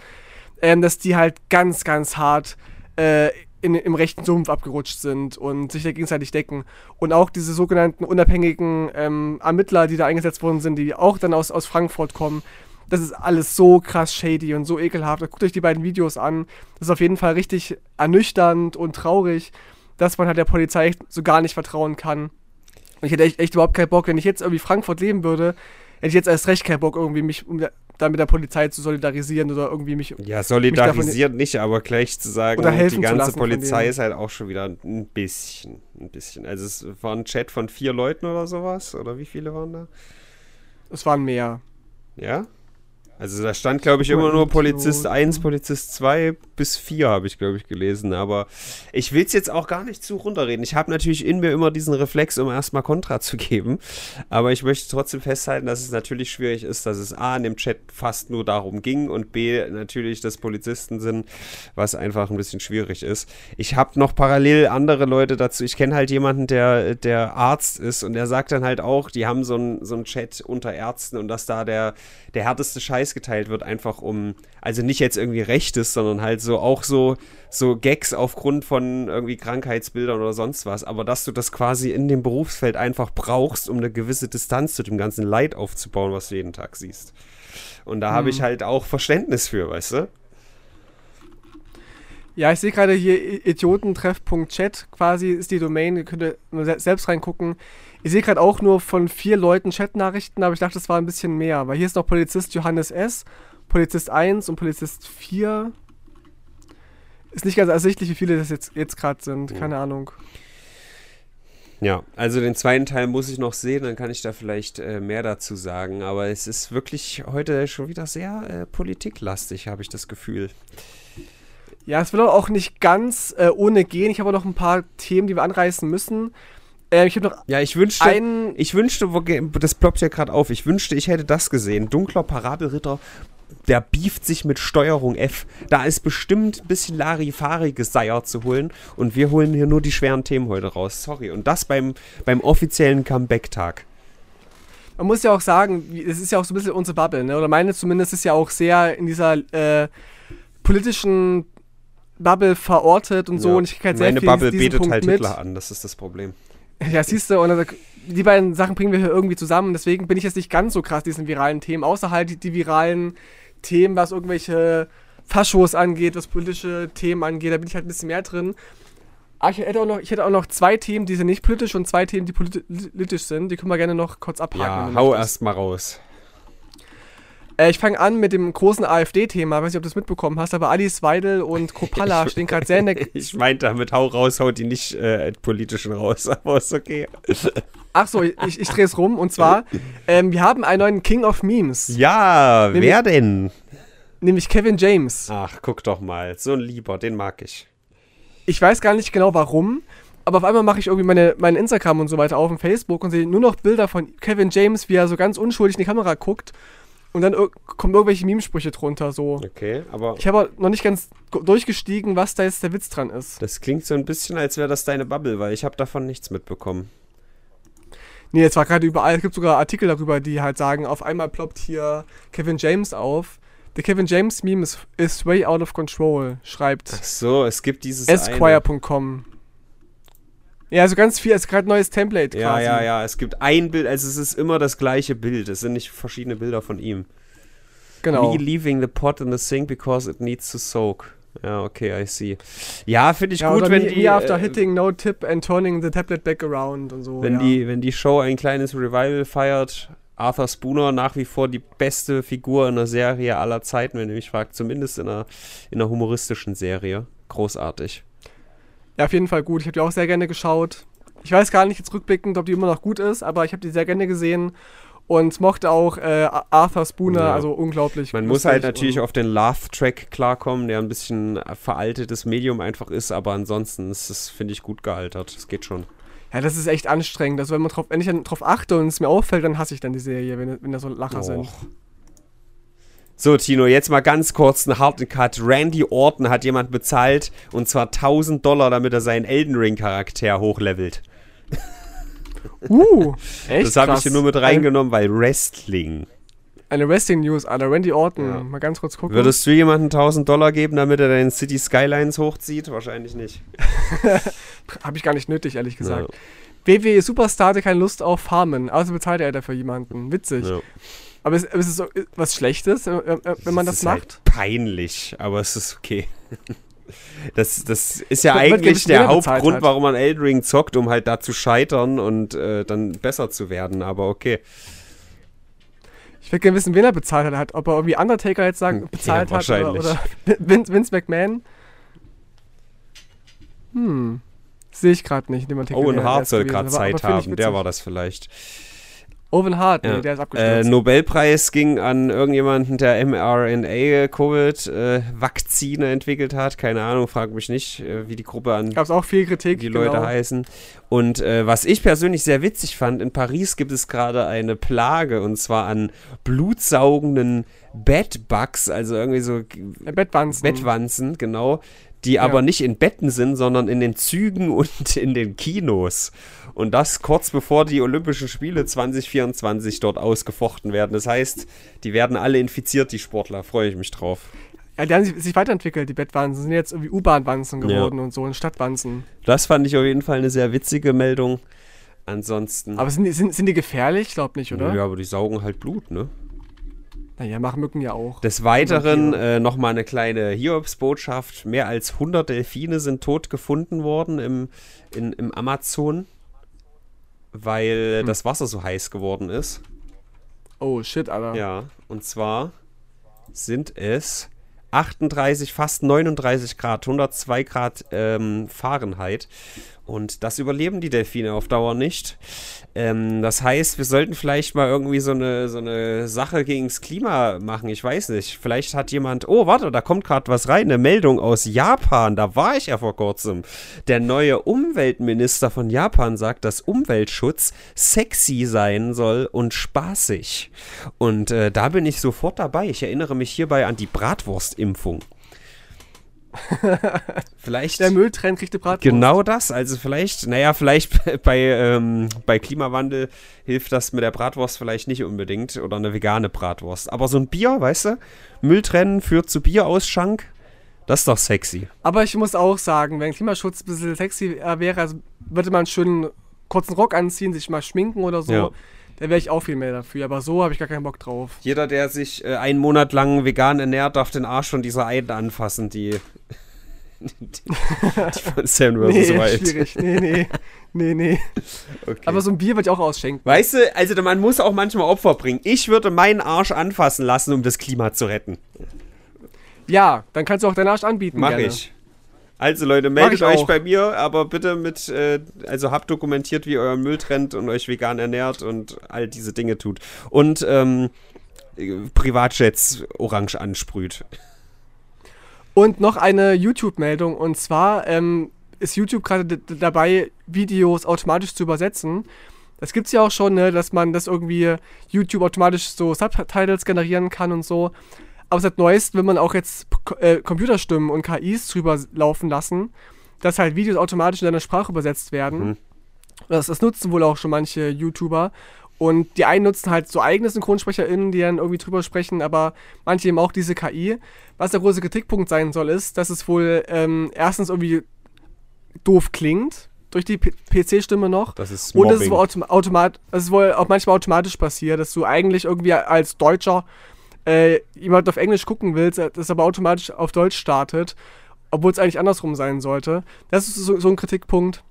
ähm, dass die halt ganz, ganz hart äh, in, im rechten Sumpf abgerutscht sind und sich da gegenseitig decken. Und auch diese sogenannten unabhängigen ähm, Ermittler, die da eingesetzt worden sind, die auch dann aus, aus Frankfurt kommen, das ist alles so krass shady und so ekelhaft. Guckt euch die beiden Videos an. Das ist auf jeden Fall richtig ernüchternd und traurig, dass man halt der Polizei echt so gar nicht vertrauen kann. Und ich hätte echt, echt überhaupt keinen Bock, wenn ich jetzt irgendwie Frankfurt leben würde, hätte ich jetzt erst recht keinen Bock, irgendwie mich um, da mit der Polizei zu solidarisieren oder irgendwie mich. Ja, solidarisieren nicht, aber gleich zu sagen, die ganze Polizei ist halt auch schon wieder ein bisschen. Ein bisschen. Also es war ein Chat von vier Leuten oder sowas. Oder wie viele waren da? Es waren mehr. Ja? Also da stand, glaube ich, immer nur Polizist 1, Polizist 2 bis 4 habe ich, glaube ich, gelesen. Aber ich will es jetzt auch gar nicht zu runterreden. Ich habe natürlich in mir immer diesen Reflex, um erstmal Kontra zu geben. Aber ich möchte trotzdem festhalten, dass es natürlich schwierig ist, dass es A in dem Chat fast nur darum ging und B natürlich, dass Polizisten sind, was einfach ein bisschen schwierig ist. Ich habe noch parallel andere Leute dazu. Ich kenne halt jemanden, der, der Arzt ist und der sagt dann halt auch, die haben so einen so einen Chat unter Ärzten und dass da der, der härteste Scheiß geteilt wird, einfach um, also nicht jetzt irgendwie Rechtes, sondern halt so auch so, so Gags aufgrund von irgendwie Krankheitsbildern oder sonst was, aber dass du das quasi in dem Berufsfeld einfach brauchst, um eine gewisse Distanz zu dem ganzen Leid aufzubauen, was du jeden Tag siehst. Und da habe ich halt auch Verständnis für, weißt du? Ja, ich sehe gerade hier idiotentreff.chat quasi ist die Domain, ihr könnt selbst reingucken. Ich sehe gerade auch nur von vier Leuten Chatnachrichten, aber ich dachte, das war ein bisschen mehr, weil hier ist noch Polizist Johannes S., Polizist 1 und Polizist 4. Ist nicht ganz ersichtlich, wie viele das jetzt, jetzt gerade sind, keine Ahnung. Ja, also den zweiten Teil muss ich noch sehen, dann kann ich da vielleicht äh, mehr dazu sagen. Aber es ist wirklich heute schon wieder sehr äh, politiklastig, habe ich das Gefühl. Ja, es aber auch nicht ganz äh, ohne gehen. Ich habe noch ein paar Themen, die wir anreißen müssen. Äh, ich habe noch Ja, ich wünschte, einen. ich wünschte, das ploppt ja gerade auf, ich wünschte, ich hätte das gesehen. Dunkler Parabelritter, der beeft sich mit Steuerung F. Da ist bestimmt ein bisschen larifariges Seier zu holen und wir holen hier nur die schweren Themen heute raus. Sorry. Und das beim, beim offiziellen Comeback-Tag. Man muss ja auch sagen, es ist ja auch so ein bisschen unsere Bubble, ne? oder meine zumindest ist ja auch sehr in dieser äh, politischen Bubble verortet und so. Ja. Und ich krieg halt sehr Meine viel Bubble betet Punkt halt mit. Hitler an, das ist das Problem. Ja, siehst du, und also, die beiden Sachen bringen wir hier irgendwie zusammen. Deswegen bin ich jetzt nicht ganz so krass diesen viralen Themen, außer halt die, die viralen Themen, was irgendwelche Faschos angeht, was politische Themen angeht. Da bin ich halt ein bisschen mehr drin. Aber ich hätte auch noch, ich hätte auch noch zwei Themen, die sind nicht politisch und zwei Themen, die politi- politisch sind. Die können wir gerne noch kurz abhaken. Ja, hau erst mal raus. Äh, ich fange an mit dem großen AfD-Thema. Weiß nicht, ob du es mitbekommen hast, aber Alice Weidel und Kopalla stehen gerade sehr in der. Ich meinte damit, hau raus, haut die nicht äh, politischen raus, aber ist okay. Ach so, ich, ich drehe es rum. Und zwar, ähm, wir haben einen neuen King of Memes, Ja, Nämlich- wer denn? nämlich Kevin James. Ach, guck doch mal. So ein Lieber, den mag ich. Ich weiß gar nicht genau warum, aber auf einmal mache ich irgendwie meine, mein Instagram und so weiter auf und Facebook und sehe nur noch Bilder von Kevin James, wie er so ganz unschuldig in die Kamera guckt und dann kommen irgendwelche Memesprüche drunter. So. Okay, aber Ich habe noch nicht ganz durchgestiegen, was da jetzt der Witz dran ist. das klingt so ein bisschen, als wäre das deine Bubble, weil ich habe davon nichts mitbekommen. Nee, jetzt war gerade überall, es gibt sogar Artikel darüber, die halt sagen, auf einmal ploppt hier Kevin James auf. Der Kevin James Meme is, is way out of control, schreibt Ach so, es gibt dieses. Esquire.com. Ja, also ganz viel, es ist gerade ein neues Template Ja, quasi. ja, ja, es gibt ein Bild, also es ist immer das gleiche Bild. Es sind nicht verschiedene Bilder von ihm. Genau. Me leaving the pot in the sink because it needs to soak. Ja, okay, I see. Ja, finde ich Ja, gut, wenn me, die, me after äh, hitting no tip and turning the tablet back around und so. wenn ja. die, wenn die Show ein kleines Revival feiert. Arthur Spooner nach wie vor die beste Figur in der Serie aller Zeiten, wenn ihr mich fragt, zumindest in einer, in einer humoristischen Serie. Großartig. Ja, auf jeden Fall gut. Ich habe die auch sehr gerne geschaut. Ich weiß gar nicht jetzt rückblickend, ob die immer noch gut ist, aber ich habe die sehr gerne gesehen und mochte auch äh, Arthur Spooner, Ja. also unglaublich. Man muss halt natürlich auf den Love-Track klarkommen, der ein bisschen veraltetes Medium einfach ist, aber ansonsten ist es, finde ich, gut gealtert. Es geht schon. Ja, das ist echt anstrengend. Also wenn, man drauf, wenn ich dann drauf achte und es mir auffällt, dann hasse ich dann die Serie, wenn, wenn da so Lacher sind. So, Tino, jetzt mal ganz kurz einen harten Cut. Randy Orton hat jemand bezahlt und zwar 1000 Dollar, damit er seinen Elden Ring-Charakter hochlevelt. Uh, echt das habe ich hier nur mit reingenommen, weil Wrestling. Eine, Wrestling-News, Alter. Randy Orton. Ja. Mal ganz kurz gucken. Würdest du jemandem 1000 Dollar geben, damit er deinen City Skylines hochzieht? Wahrscheinlich nicht. Habe ich gar nicht nötig, ehrlich gesagt. Ja. WWE Superstar hatte keine Lust auf Farmen, also bezahlte er dafür jemanden. Witzig. Ja. Aber es, aber es ist so, was Schlechtes, äh, äh, wenn man das, ist macht. Halt peinlich, aber es ist okay. Das, das ist ja wird eigentlich der Hauptgrund, halt. warum man Elden Ring zockt, um halt da zu scheitern und äh, dann besser zu werden, aber okay. Ich würde gerne wissen, wen er bezahlt hat. Ob er irgendwie Undertaker jetzt sagen, bezahlt ja, hat oder, oder Vince, Vince McMahon. Hm. Sehe ich gerade nicht. Owen Hart soll gerade Zeit haben, der war das vielleicht. Owen Hart, nee, ja. der ist abgestürzt. Äh, Nobelpreis ging an irgendjemanden, der mRNA-Covid-Vakzine entwickelt hat. Keine Ahnung, frag mich nicht, äh, wie die Gruppe an Gab es auch viel Kritik, die Leute genau. heißen. Und äh, was ich persönlich sehr witzig fand, in Paris gibt es gerade eine Plage und zwar an blutsaugenden Bedbugs, also irgendwie so Bettwanzen. Bettwanzen, genau, die ja. aber nicht in Betten sind, sondern in den Zügen und in den Kinos. Und das kurz bevor die Olympischen Spiele 2024 dort ausgefochten werden. Das heißt, die werden alle infiziert, die Sportler. Freue ich mich drauf. Ja, die haben sich weiterentwickelt, die Bettwanzen. Sind jetzt irgendwie U-Bahn-Wanzen geworden ja. und so und Stadtwanzen. Das fand ich auf jeden Fall eine sehr witzige Meldung. Ansonsten. Aber sind, sind, sind die gefährlich? Ich glaube nicht, oder? Ja, aber die saugen halt Blut, ne? Naja, machen Mücken ja auch. Des Weiteren äh, nochmal eine kleine Hiobs-Botschaft. Mehr als 100 Delfine sind tot gefunden worden im, in, im Amazon weil hm. das Wasser so heiß geworden ist. Oh, shit, Alter. Ja, und zwar sind es 38, fast 39 Grad, 102 Grad ähm, Fahrenheit. Und das überleben die Delfine auf Dauer nicht. Ähm, das heißt, wir sollten vielleicht mal irgendwie so eine, so eine Sache gegen das Klima machen. Ich weiß nicht. Vielleicht hat jemand. Oh, warte, da kommt gerade was rein. Eine Meldung aus Japan. Da war ich ja vor kurzem. Der neue Umweltminister von Japan sagt, dass Umweltschutz sexy sein soll und spaßig. Und äh, da bin ich sofort dabei. Ich erinnere mich hierbei an die Bratwurstimpfung. vielleicht. Der Mülltrend kriegt eine Bratwurst. Genau das. Also vielleicht, naja, vielleicht bei, ähm, bei Klimawandel hilft das mit der Bratwurst vielleicht nicht unbedingt oder eine vegane Bratwurst. Aber so ein Bier, weißt du, Müll trennen führt zu Bierausschank. Das ist doch sexy. Aber ich muss auch sagen, wenn Klimaschutz ein bisschen sexy wäre, also würde man schön kurzen Rock anziehen, sich mal schminken oder so. Ja. Da wäre ich auch viel mehr dafür, aber so habe ich gar keinen Bock drauf. Jeder, der sich äh, einen Monat lang vegan ernährt, darf den Arsch von dieser Eiden anfassen, die, die, die von Sam vs. nee, Wild. schwierig. Nee, nee, nee, nee. Okay. Aber so ein Bier würde ich auch ausschenken. Weißt du, also man muss auch manchmal Opfer bringen. Ich würde meinen Arsch anfassen lassen, um das Klima zu retten. Ja, dann kannst du auch deinen Arsch anbieten. Mach gerne. ich. Also Leute, meldet euch auch. bei mir, aber bitte mit, äh, also habt dokumentiert, wie ihr euren Müll trennt und euch vegan ernährt und all diese Dinge tut. Und ähm, Privatjets orange ansprüht. Und noch eine YouTube-Meldung und zwar ähm, ist YouTube gerade dabei, Videos automatisch zu übersetzen. Das gibt es ja auch schon, ne, dass man das irgendwie YouTube automatisch so Subtitles generieren kann und so. Aber seit neuestem will man auch jetzt äh, Computerstimmen und KIs drüber laufen lassen, dass halt Videos automatisch in deiner Sprache übersetzt werden. Mhm. Das, das nutzen wohl auch schon manche YouTuber. Und die einen nutzen halt so eigene SynchronsprecherInnen, die dann irgendwie drüber sprechen, aber manche eben auch diese KI. Was der große Kritikpunkt sein soll, ist, dass es wohl ähm, erstens irgendwie doof klingt, durch die PC-Stimme noch. Das ist Mobbing. Und es ist wohl, autom automat es ist wohl auch manchmal automatisch passiert, dass du eigentlich irgendwie als Deutscher äh, jemand auf Englisch gucken willst, das aber automatisch auf Deutsch startet, obwohl es eigentlich andersrum sein sollte. Das ist so, so ein Kritikpunkt.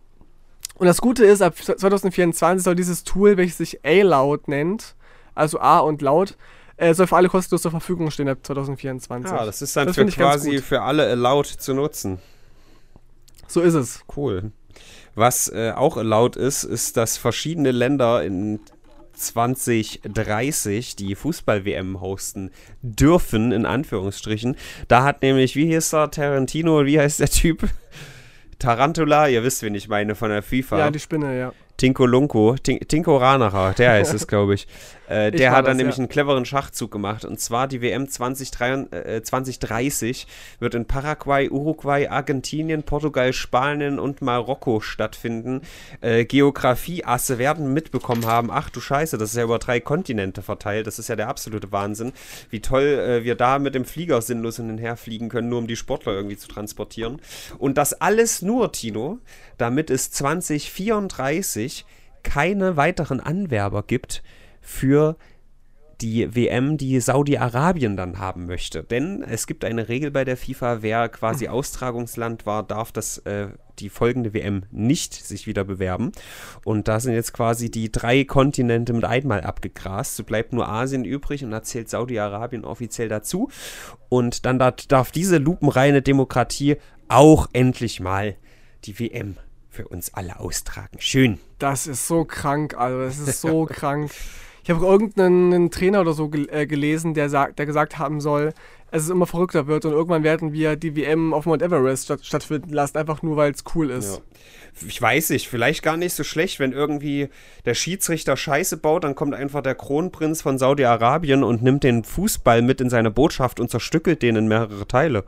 Und das Gute ist, ab 2024 soll dieses Tool, welches sich A-Loud nennt, also A und laut, äh, soll für alle kostenlos zur Verfügung stehen ab 2024. Ja, das ist dann das für quasi für alle allowed zu nutzen. So ist es. Cool. Was äh, auch allowed ist, ist, dass verschiedene Länder in 2030 die Fußball-WM hosten dürfen, in Anführungsstrichen. Da hat nämlich, wie hieß er, Tarantino, wie heißt der Typ? Tarantula, ihr wisst, wen ich meine, von der FIFA. Ja, die Spinne, ja. Tinko Lunko, Tinko Ranacher, der heißt es, glaube ich. Äh, der hat dann das, nämlich ja. einen cleveren Schachzug gemacht. Und zwar die WM 2023, äh, 2030 wird in Paraguay, Uruguay, Argentinien, Portugal, Spanien und Marokko stattfinden. Äh, Geografie-Asse werden mitbekommen haben, ach du Scheiße, das ist ja über drei Kontinente verteilt. Das ist ja der absolute Wahnsinn. Wie toll äh, wir da mit dem Flieger sinnlos hin und her fliegen können, nur um die Sportler irgendwie zu transportieren. Und das alles nur, Tino, damit es 2034 keine weiteren Anwerber gibt für die WM, die Saudi-Arabien dann haben möchte. Denn es gibt eine Regel bei der FIFA, wer quasi Austragungsland war, darf das äh, die folgende WM nicht sich wieder bewerben. Und da sind jetzt quasi die drei Kontinente mit einmal abgegrast. So bleibt nur Asien übrig und da zählt Saudi-Arabien offiziell dazu. Und dann darf diese lupenreine Demokratie auch endlich mal die WM für uns alle austragen. Schön. Das ist so krank, also das ist so krank. Ich habe irgendeinen Trainer oder so gel äh, gelesen, der, sagt, der gesagt haben soll, es ist immer verrückter wird und irgendwann werden wir die WM auf Mount Everest statt, stattfinden lassen, einfach nur weil es cool ist. Ja. Ich weiß nicht, vielleicht gar nicht so schlecht, wenn irgendwie der Schiedsrichter Scheiße baut, dann kommt einfach der Kronprinz von Saudi-Arabien und nimmt den Fußball mit in seine Botschaft und zerstückelt den in mehrere Teile.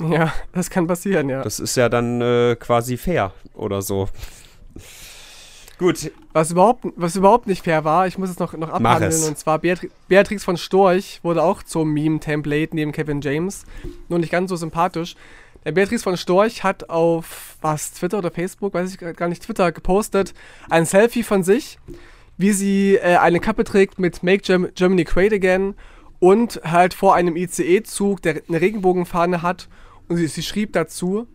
Ja, das kann passieren, ja. Das ist ja dann äh, quasi fair oder so. Gut. Was überhaupt, was überhaupt nicht fair war, ich muss es noch, noch abhandeln, und zwar Beatri Beatrix von Storch wurde auch zum Meme-Template neben Kevin James. Nur nicht ganz so sympathisch. Der Beatrix von Storch hat auf was, Twitter oder Facebook, weiß ich gar nicht, Twitter gepostet, ein Selfie von sich, wie sie äh, eine Kappe trägt mit Make Germ Germany Great Again und halt vor einem ICE-Zug, der eine Regenbogenfahne hat. Und sie, sie, schrieb dazu,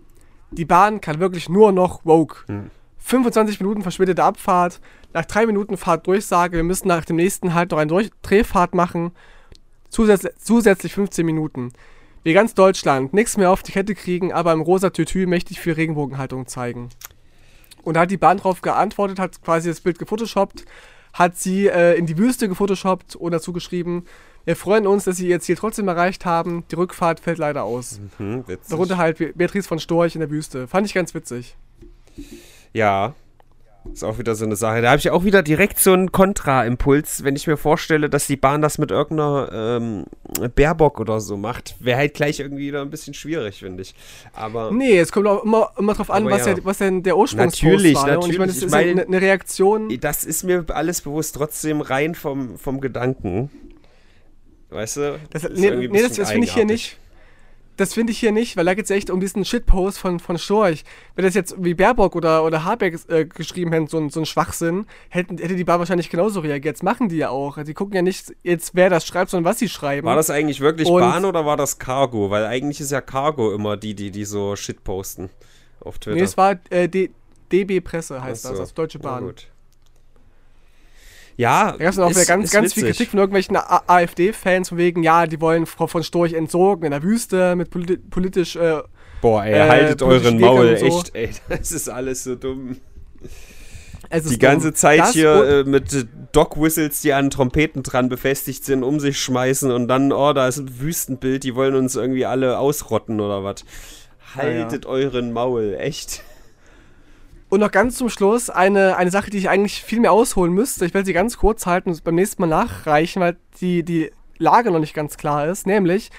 die Bahn kann wirklich nur noch woke. Hm. 25 Minuten verspätete Abfahrt, nach drei Minuten Fahrtdurchsage, wir müssen nach dem nächsten halt noch eine Drehfahrt machen, Zusatz zusätzlich 15 Minuten. Wie ganz Deutschland, nichts mehr auf die Kette kriegen, aber im rosa Tütü mächtig für Regenbogenhaltung zeigen. Und da hat die Bahn darauf geantwortet, hat quasi das Bild gefotoshoppt, hat sie äh, in die Wüste gefotoshoppt und dazu geschrieben, wir freuen uns, dass Sie Ihr Ziel trotzdem erreicht haben. Die Rückfahrt fällt leider aus. Mhm, Darunter halt Beatrice von Storch in der Wüste. Fand ich ganz witzig. Ja. Ist auch wieder so eine Sache. Da habe ich auch wieder direkt so einen Kontraimpuls, wenn ich mir vorstelle, dass die Bahn das mit irgendeiner ähm, Baerbock oder so macht. Wäre halt gleich irgendwie wieder ein bisschen schwierig, finde ich. Aber. Nee, es kommt auch immer, immer drauf an, was, ja. der, was denn der Ursprungspost natürlich, war. Ne? Natürlich, ich meine, das ist mein, eine, eine Reaktion. Das ist mir alles bewusst, trotzdem rein vom, vom Gedanken. Weißt du? Das, das nee, nee das, das finde ich hier nicht das finde ich hier nicht, weil da geht es echt um diesen Shitpost von, von Storch. Wenn das jetzt wie Baerbock oder, oder Habeck äh, geschrieben hätten, so, so ein Schwachsinn, hätten, hätte die Bar wahrscheinlich genauso reagiert. Das machen die ja auch. Die gucken ja nicht jetzt, wer das schreibt, sondern was sie schreiben. War das eigentlich wirklich Und Bahn oder war das Cargo? Weil eigentlich ist ja Cargo immer die, die, die so Shit posten auf Twitter. Nee, es war äh, DB Presse heißt so. das, also Deutsche Bahn. Oh, gut. Ja, da gab es auch ist, ganz, ganz viel Kritik von irgendwelchen AfD-Fans, von wegen, ja, die wollen Frau von Storch entsorgen in der Wüste mit politi politisch. Äh, Boah, ey, äh, haltet euren Maul, so. echt, ey, das ist alles so dumm. die ganze dumm. Zeit das hier äh, mit Dog-Whistles, die an Trompeten dran befestigt sind, um sich schmeißen und dann, oh, da ist ein Wüstenbild, die wollen uns irgendwie alle ausrotten oder was. Haltet ja, ja. euren Maul, echt. Und noch ganz zum Schluss eine, eine Sache, die ich eigentlich viel mehr ausholen müsste. Ich werde sie ganz kurz halten und beim nächsten Mal nachreichen, weil die, die Lage noch nicht ganz klar ist. Nämlich,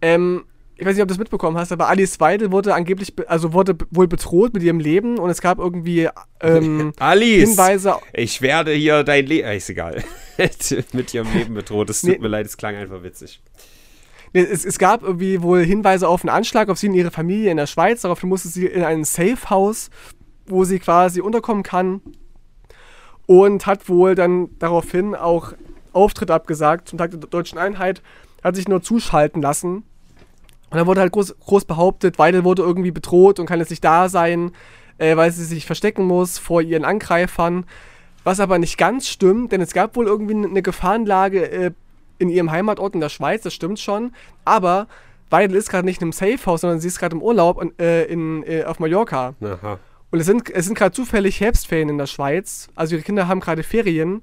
ähm, ich weiß nicht, ob du das mitbekommen hast, aber Alice Weidel wurde angeblich, also wurde wohl bedroht mit ihrem Leben und es gab irgendwie ähm, Alice, Hinweise. Ich werde hier dein Leben. Ist egal. mit ihrem Leben bedroht. Es tut nee. mir leid, es klang einfach witzig. Es, es, gab irgendwie wohl Hinweise auf einen Anschlag auf sie und ihre Familie in der Schweiz. Daraufhin musste sie in ein Safe House wo sie quasi unterkommen kann. Und hat wohl dann daraufhin auch Auftritt abgesagt zum Tag der Deutschen Einheit, hat sich nur zuschalten lassen. Und dann wurde halt groß, groß behauptet, Weidel wurde irgendwie bedroht und kann jetzt nicht da sein, äh, weil sie sich verstecken muss vor ihren Angreifern. Was aber nicht ganz stimmt, denn es gab wohl irgendwie eine Gefahrenlage äh, in ihrem Heimatort in der Schweiz, das stimmt schon. Aber Weidel ist gerade nicht in einem Safehouse, sondern sie ist gerade im Urlaub äh, in, äh, auf Mallorca. Aha. Und es sind, es sind gerade zufällig Herbstferien in der Schweiz. Also ihre Kinder haben gerade Ferien.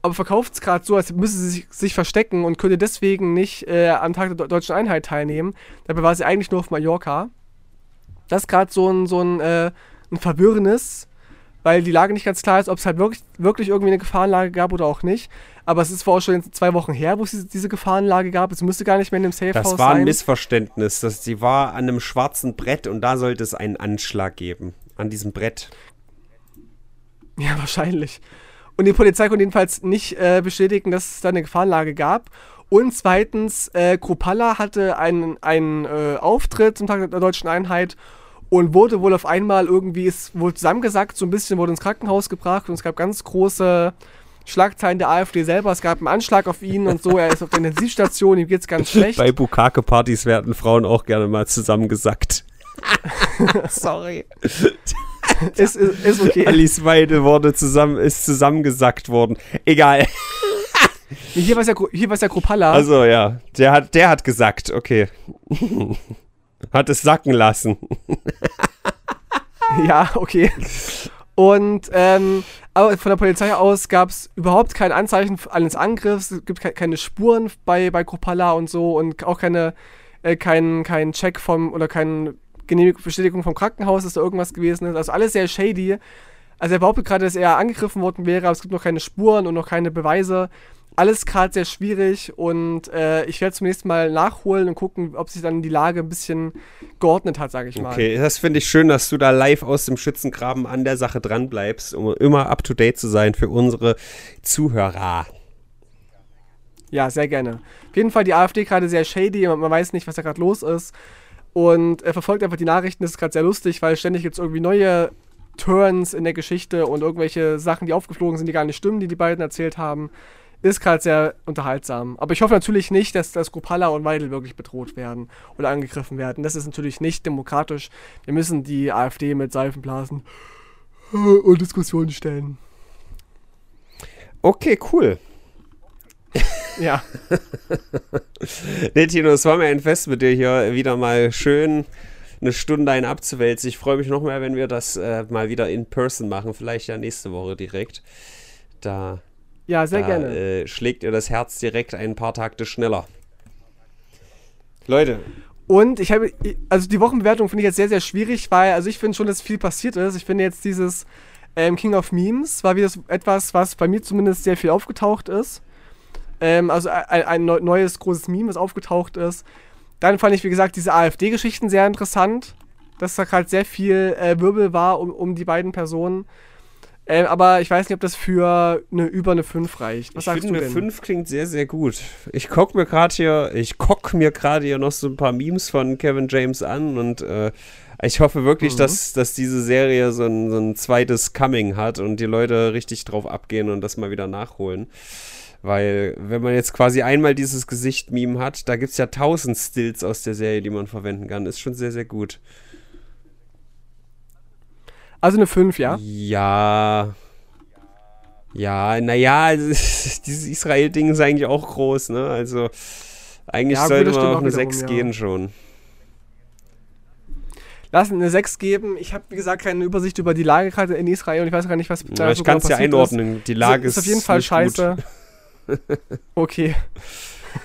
Aber verkauft es gerade so, als müsse sie sich, sich, verstecken und könnte deswegen nicht äh, am Tag der deutschen Einheit teilnehmen. Dabei war sie eigentlich nur auf Mallorca. Das ist gerade so ein, so ein, äh, ein Verwirrendes, weil die Lage nicht ganz klar ist, ob es halt wirklich, wirklich irgendwie eine Gefahrenlage gab oder auch nicht. Aber es ist vor auch schon zwei Wochen her, wo es diese Gefahrenlage gab. Es müsste gar nicht mehr in dem Safe House sein. Das war ein Missverständnis. Das, sie war an einem schwarzen Brett und da sollte es einen Anschlag geben an diesem Brett. Ja, wahrscheinlich. Und die Polizei konnte jedenfalls nicht äh, bestätigen, dass es da eine Gefahrenlage gab. Und zweitens, äh, Kropalla hatte einen, einen äh, Auftritt zum Tag der deutschen Einheit und wurde wohl auf einmal irgendwie, ist wohl zusammengesackt, so ein bisschen wurde ins Krankenhaus gebracht und es gab ganz große Schlagzeilen der AfD selber. Es gab einen Anschlag auf ihn und so. Er ist auf der Intensivstation, ihm geht es ganz schlecht. Bei Bukake-Partys werden Frauen auch gerne mal zusammengesackt. Sorry. ist, ist, ist okay. Alice Weidel wurde zusammen, ist zusammengesackt worden. Egal. Hier war es ja, hier war's ja Kropalla. Also ja, der hat, der hat gesackt, okay. hat es sacken lassen. Ja, okay. Und ähm, aber von der Polizei aus gab es überhaupt kein Anzeichen eines Angriffs, es gibt ke keine Spuren bei, bei Kropala und so und auch keine, äh, kein, kein Check vom oder keine Genehmigung, Bestätigung vom Krankenhaus, dass da irgendwas gewesen ist. Also alles sehr shady. Also er behauptet gerade, dass er angegriffen worden wäre, aber es gibt noch keine Spuren und noch keine Beweise. Alles gerade sehr schwierig und äh, ich werde zunächst mal nachholen und gucken, ob sich dann die Lage ein bisschen geordnet hat, sage ich mal. Okay, das finde ich schön, dass du da live aus dem Schützengraben an der Sache dran bleibst, um immer up to date zu sein für unsere Zuhörer. Ja, sehr gerne. Auf jeden Fall die AfD gerade sehr shady, man, man weiß nicht, was da gerade los ist. Und er verfolgt einfach die Nachrichten, das ist gerade sehr lustig, weil ständig gibt es irgendwie neue Turns in der Geschichte und irgendwelche Sachen, die aufgeflogen sind, die gar nicht stimmen, die die beiden erzählt haben. Ist gerade sehr unterhaltsam. Aber ich hoffe natürlich nicht, dass, dass Kropala und Weidel wirklich bedroht werden oder angegriffen werden. Das ist natürlich nicht demokratisch. Wir müssen die AfD mit Seifenblasen und Diskussionen stellen. Okay, cool. Ja. Nee, Tino, es war mir ein Fest mit dir hier wieder mal schön eine Stunde ein abzuwälzen. Ich freue mich noch mehr, wenn wir das äh, mal wieder in person machen. Vielleicht ja nächste Woche direkt. Da, Ja, sehr da gerne. Äh, schlägt ihr das Herz direkt ein paar Takte schneller. Leute, Und ich habe, also die Wochenbewertung finde ich jetzt sehr, sehr schwierig, weil, also ich finde schon, dass viel passiert ist. Ich finde jetzt dieses ähm, King of Memes war wieder etwas, was bei mir zumindest sehr viel aufgetaucht ist. Ähm, also ein, ein neu- neues großes Meme, was aufgetaucht ist. Dann fand ich, wie gesagt, diese AfD-Geschichten sehr interessant, dass da gerade sehr viel äh, Wirbel war um, um die beiden Personen. Ähm, aber ich weiß nicht, ob das für eine über eine 5 reicht. Was ich sagst finde, du eine denn? 5 klingt sehr, sehr gut. Ich guck mir gerade hier, ich guck mir gerade hier noch so ein paar Memes von Kevin James an und äh, ich hoffe wirklich, Mhm. dass, dass diese Serie so ein, so ein zweites Coming hat und die Leute richtig drauf abgehen und das mal wieder nachholen. Weil, wenn man jetzt quasi einmal dieses Gesicht-Meme hat, da gibt es ja tausend Stills aus der Serie, die man verwenden kann. Ist schon sehr, sehr gut. Also eine 5, ja? Ja. Ja, naja, dieses Israel-Ding ist eigentlich auch groß, ne? Also, eigentlich Ja, sollte man auf eine wiederum, 6 ja. gehen schon. Lass eine 6 geben. Ich habe, wie gesagt, keine Übersicht über die Lage gerade in Israel und ich weiß gar nicht, was da Ja, ich so kann es ja einordnen. Die Lage ist. ist, Ist auf jeden Fall scheiße. Gut. Okay.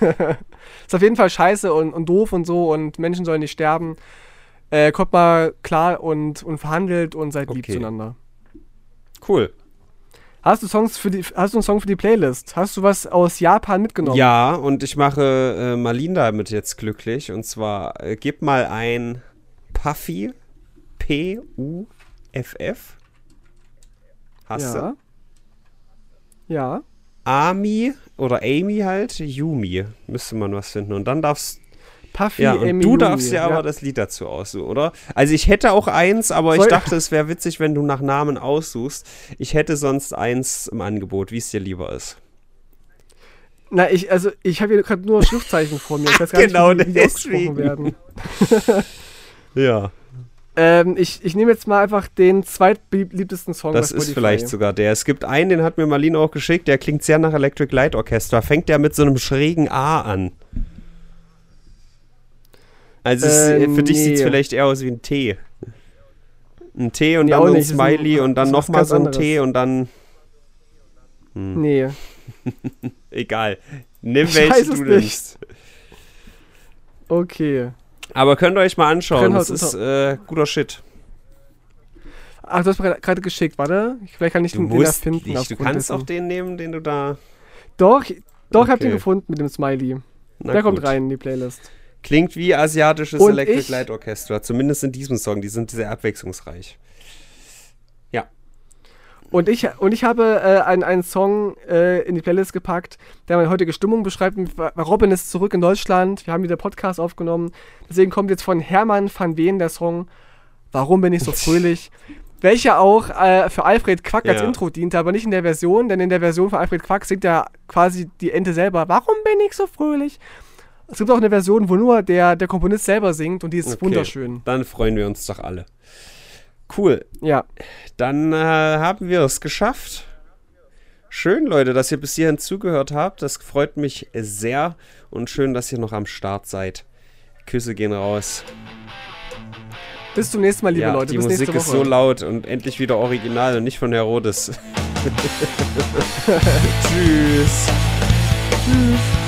ist auf jeden Fall scheiße und, und doof und so und Menschen sollen nicht sterben. Äh, kommt mal klar und, und verhandelt und seid lieb Okay. zueinander. Cool. Hast du Songs für die, hast du einen Song für die Playlist? Hast du was aus Japan mitgenommen? Ja, und ich mache äh, Marlene damit jetzt glücklich. Und zwar, äh, gib mal ein Puffy. P-U-F-F. Hast du? Ja. Ja. Ami oder Amy halt, Yumi. Müsste man was finden. Und dann darfst Puffy, Ja, und Amy, du Yumi. darfst ja aber das Lied dazu aussuchen, oder? Also ich hätte auch eins, aber ich Soll- dachte, es wäre witzig, wenn du nach Namen aussuchst. Ich hätte sonst eins im Angebot, wie es dir lieber ist. Na, ich, also, ich habe hier gerade nur Schriftzeichen vor mir. Ich weiß gar Genau nicht, wie die, wie die ausgesprochen werden. Ja. Ähm, ich, ich nehme jetzt mal einfach den zweitbeliebtesten Song Das ist vielleicht sogar der. Es gibt einen, den hat mir Marlene auch geschickt, der klingt sehr nach Electric Light Orchestra. Fängt der mit so einem schrägen A an. Also Äh, für dich sieht es vielleicht eher aus wie ein T. Ein T und Nee, dann so ein ist ein- Smiley und dann ist nochmal so ein anderes. T und dann. Hm. Nee. Egal. Nimm Ich welche weiß du nimmst. Okay. Aber könnt ihr euch mal anschauen. Das ist äh, guter Shit. Ach, du hast mir gerade geschickt, warte. Ich- Vielleicht kann ich Du den, den da musst finden. nicht. Du kannst auch dessen. den nehmen, den du da. Doch, doch, ich hab den Okay. gefunden mit dem Smiley. Na Der kommt gut. rein in die Playlist. Klingt wie asiatisches Und Electric Light Orchestra. Zumindest in diesem Song. Die sind sehr abwechslungsreich. Und ich, und ich habe äh, einen, einen Song äh, in die Playlist gepackt, der meine heutige Stimmung beschreibt. Robin ist zurück in Deutschland. Wir haben wieder Podcast aufgenommen. Deswegen kommt jetzt von Hermann van Ween der Song Warum bin ich so fröhlich? Welcher auch äh, für Alfred Quack als Ja. Intro diente, aber nicht in der Version, denn in der Version von Alfred Quack singt er quasi die Ente selber. Warum bin ich so fröhlich? Es gibt auch eine Version, wo nur der, der Komponist selber singt und die ist Okay. wunderschön. Dann freuen wir uns doch alle. Cool. Ja. Dann äh, haben wir es geschafft. Schön, Leute, dass ihr bis hierhin zugehört habt. Das freut mich sehr. Und schön, dass ihr noch am Start seid. Küsse gehen raus. Bis zum nächsten Mal, liebe ja, Leute. die Bis Musik ist so laut und endlich wieder original und nicht von Herodes. Tschüss. Tschüss.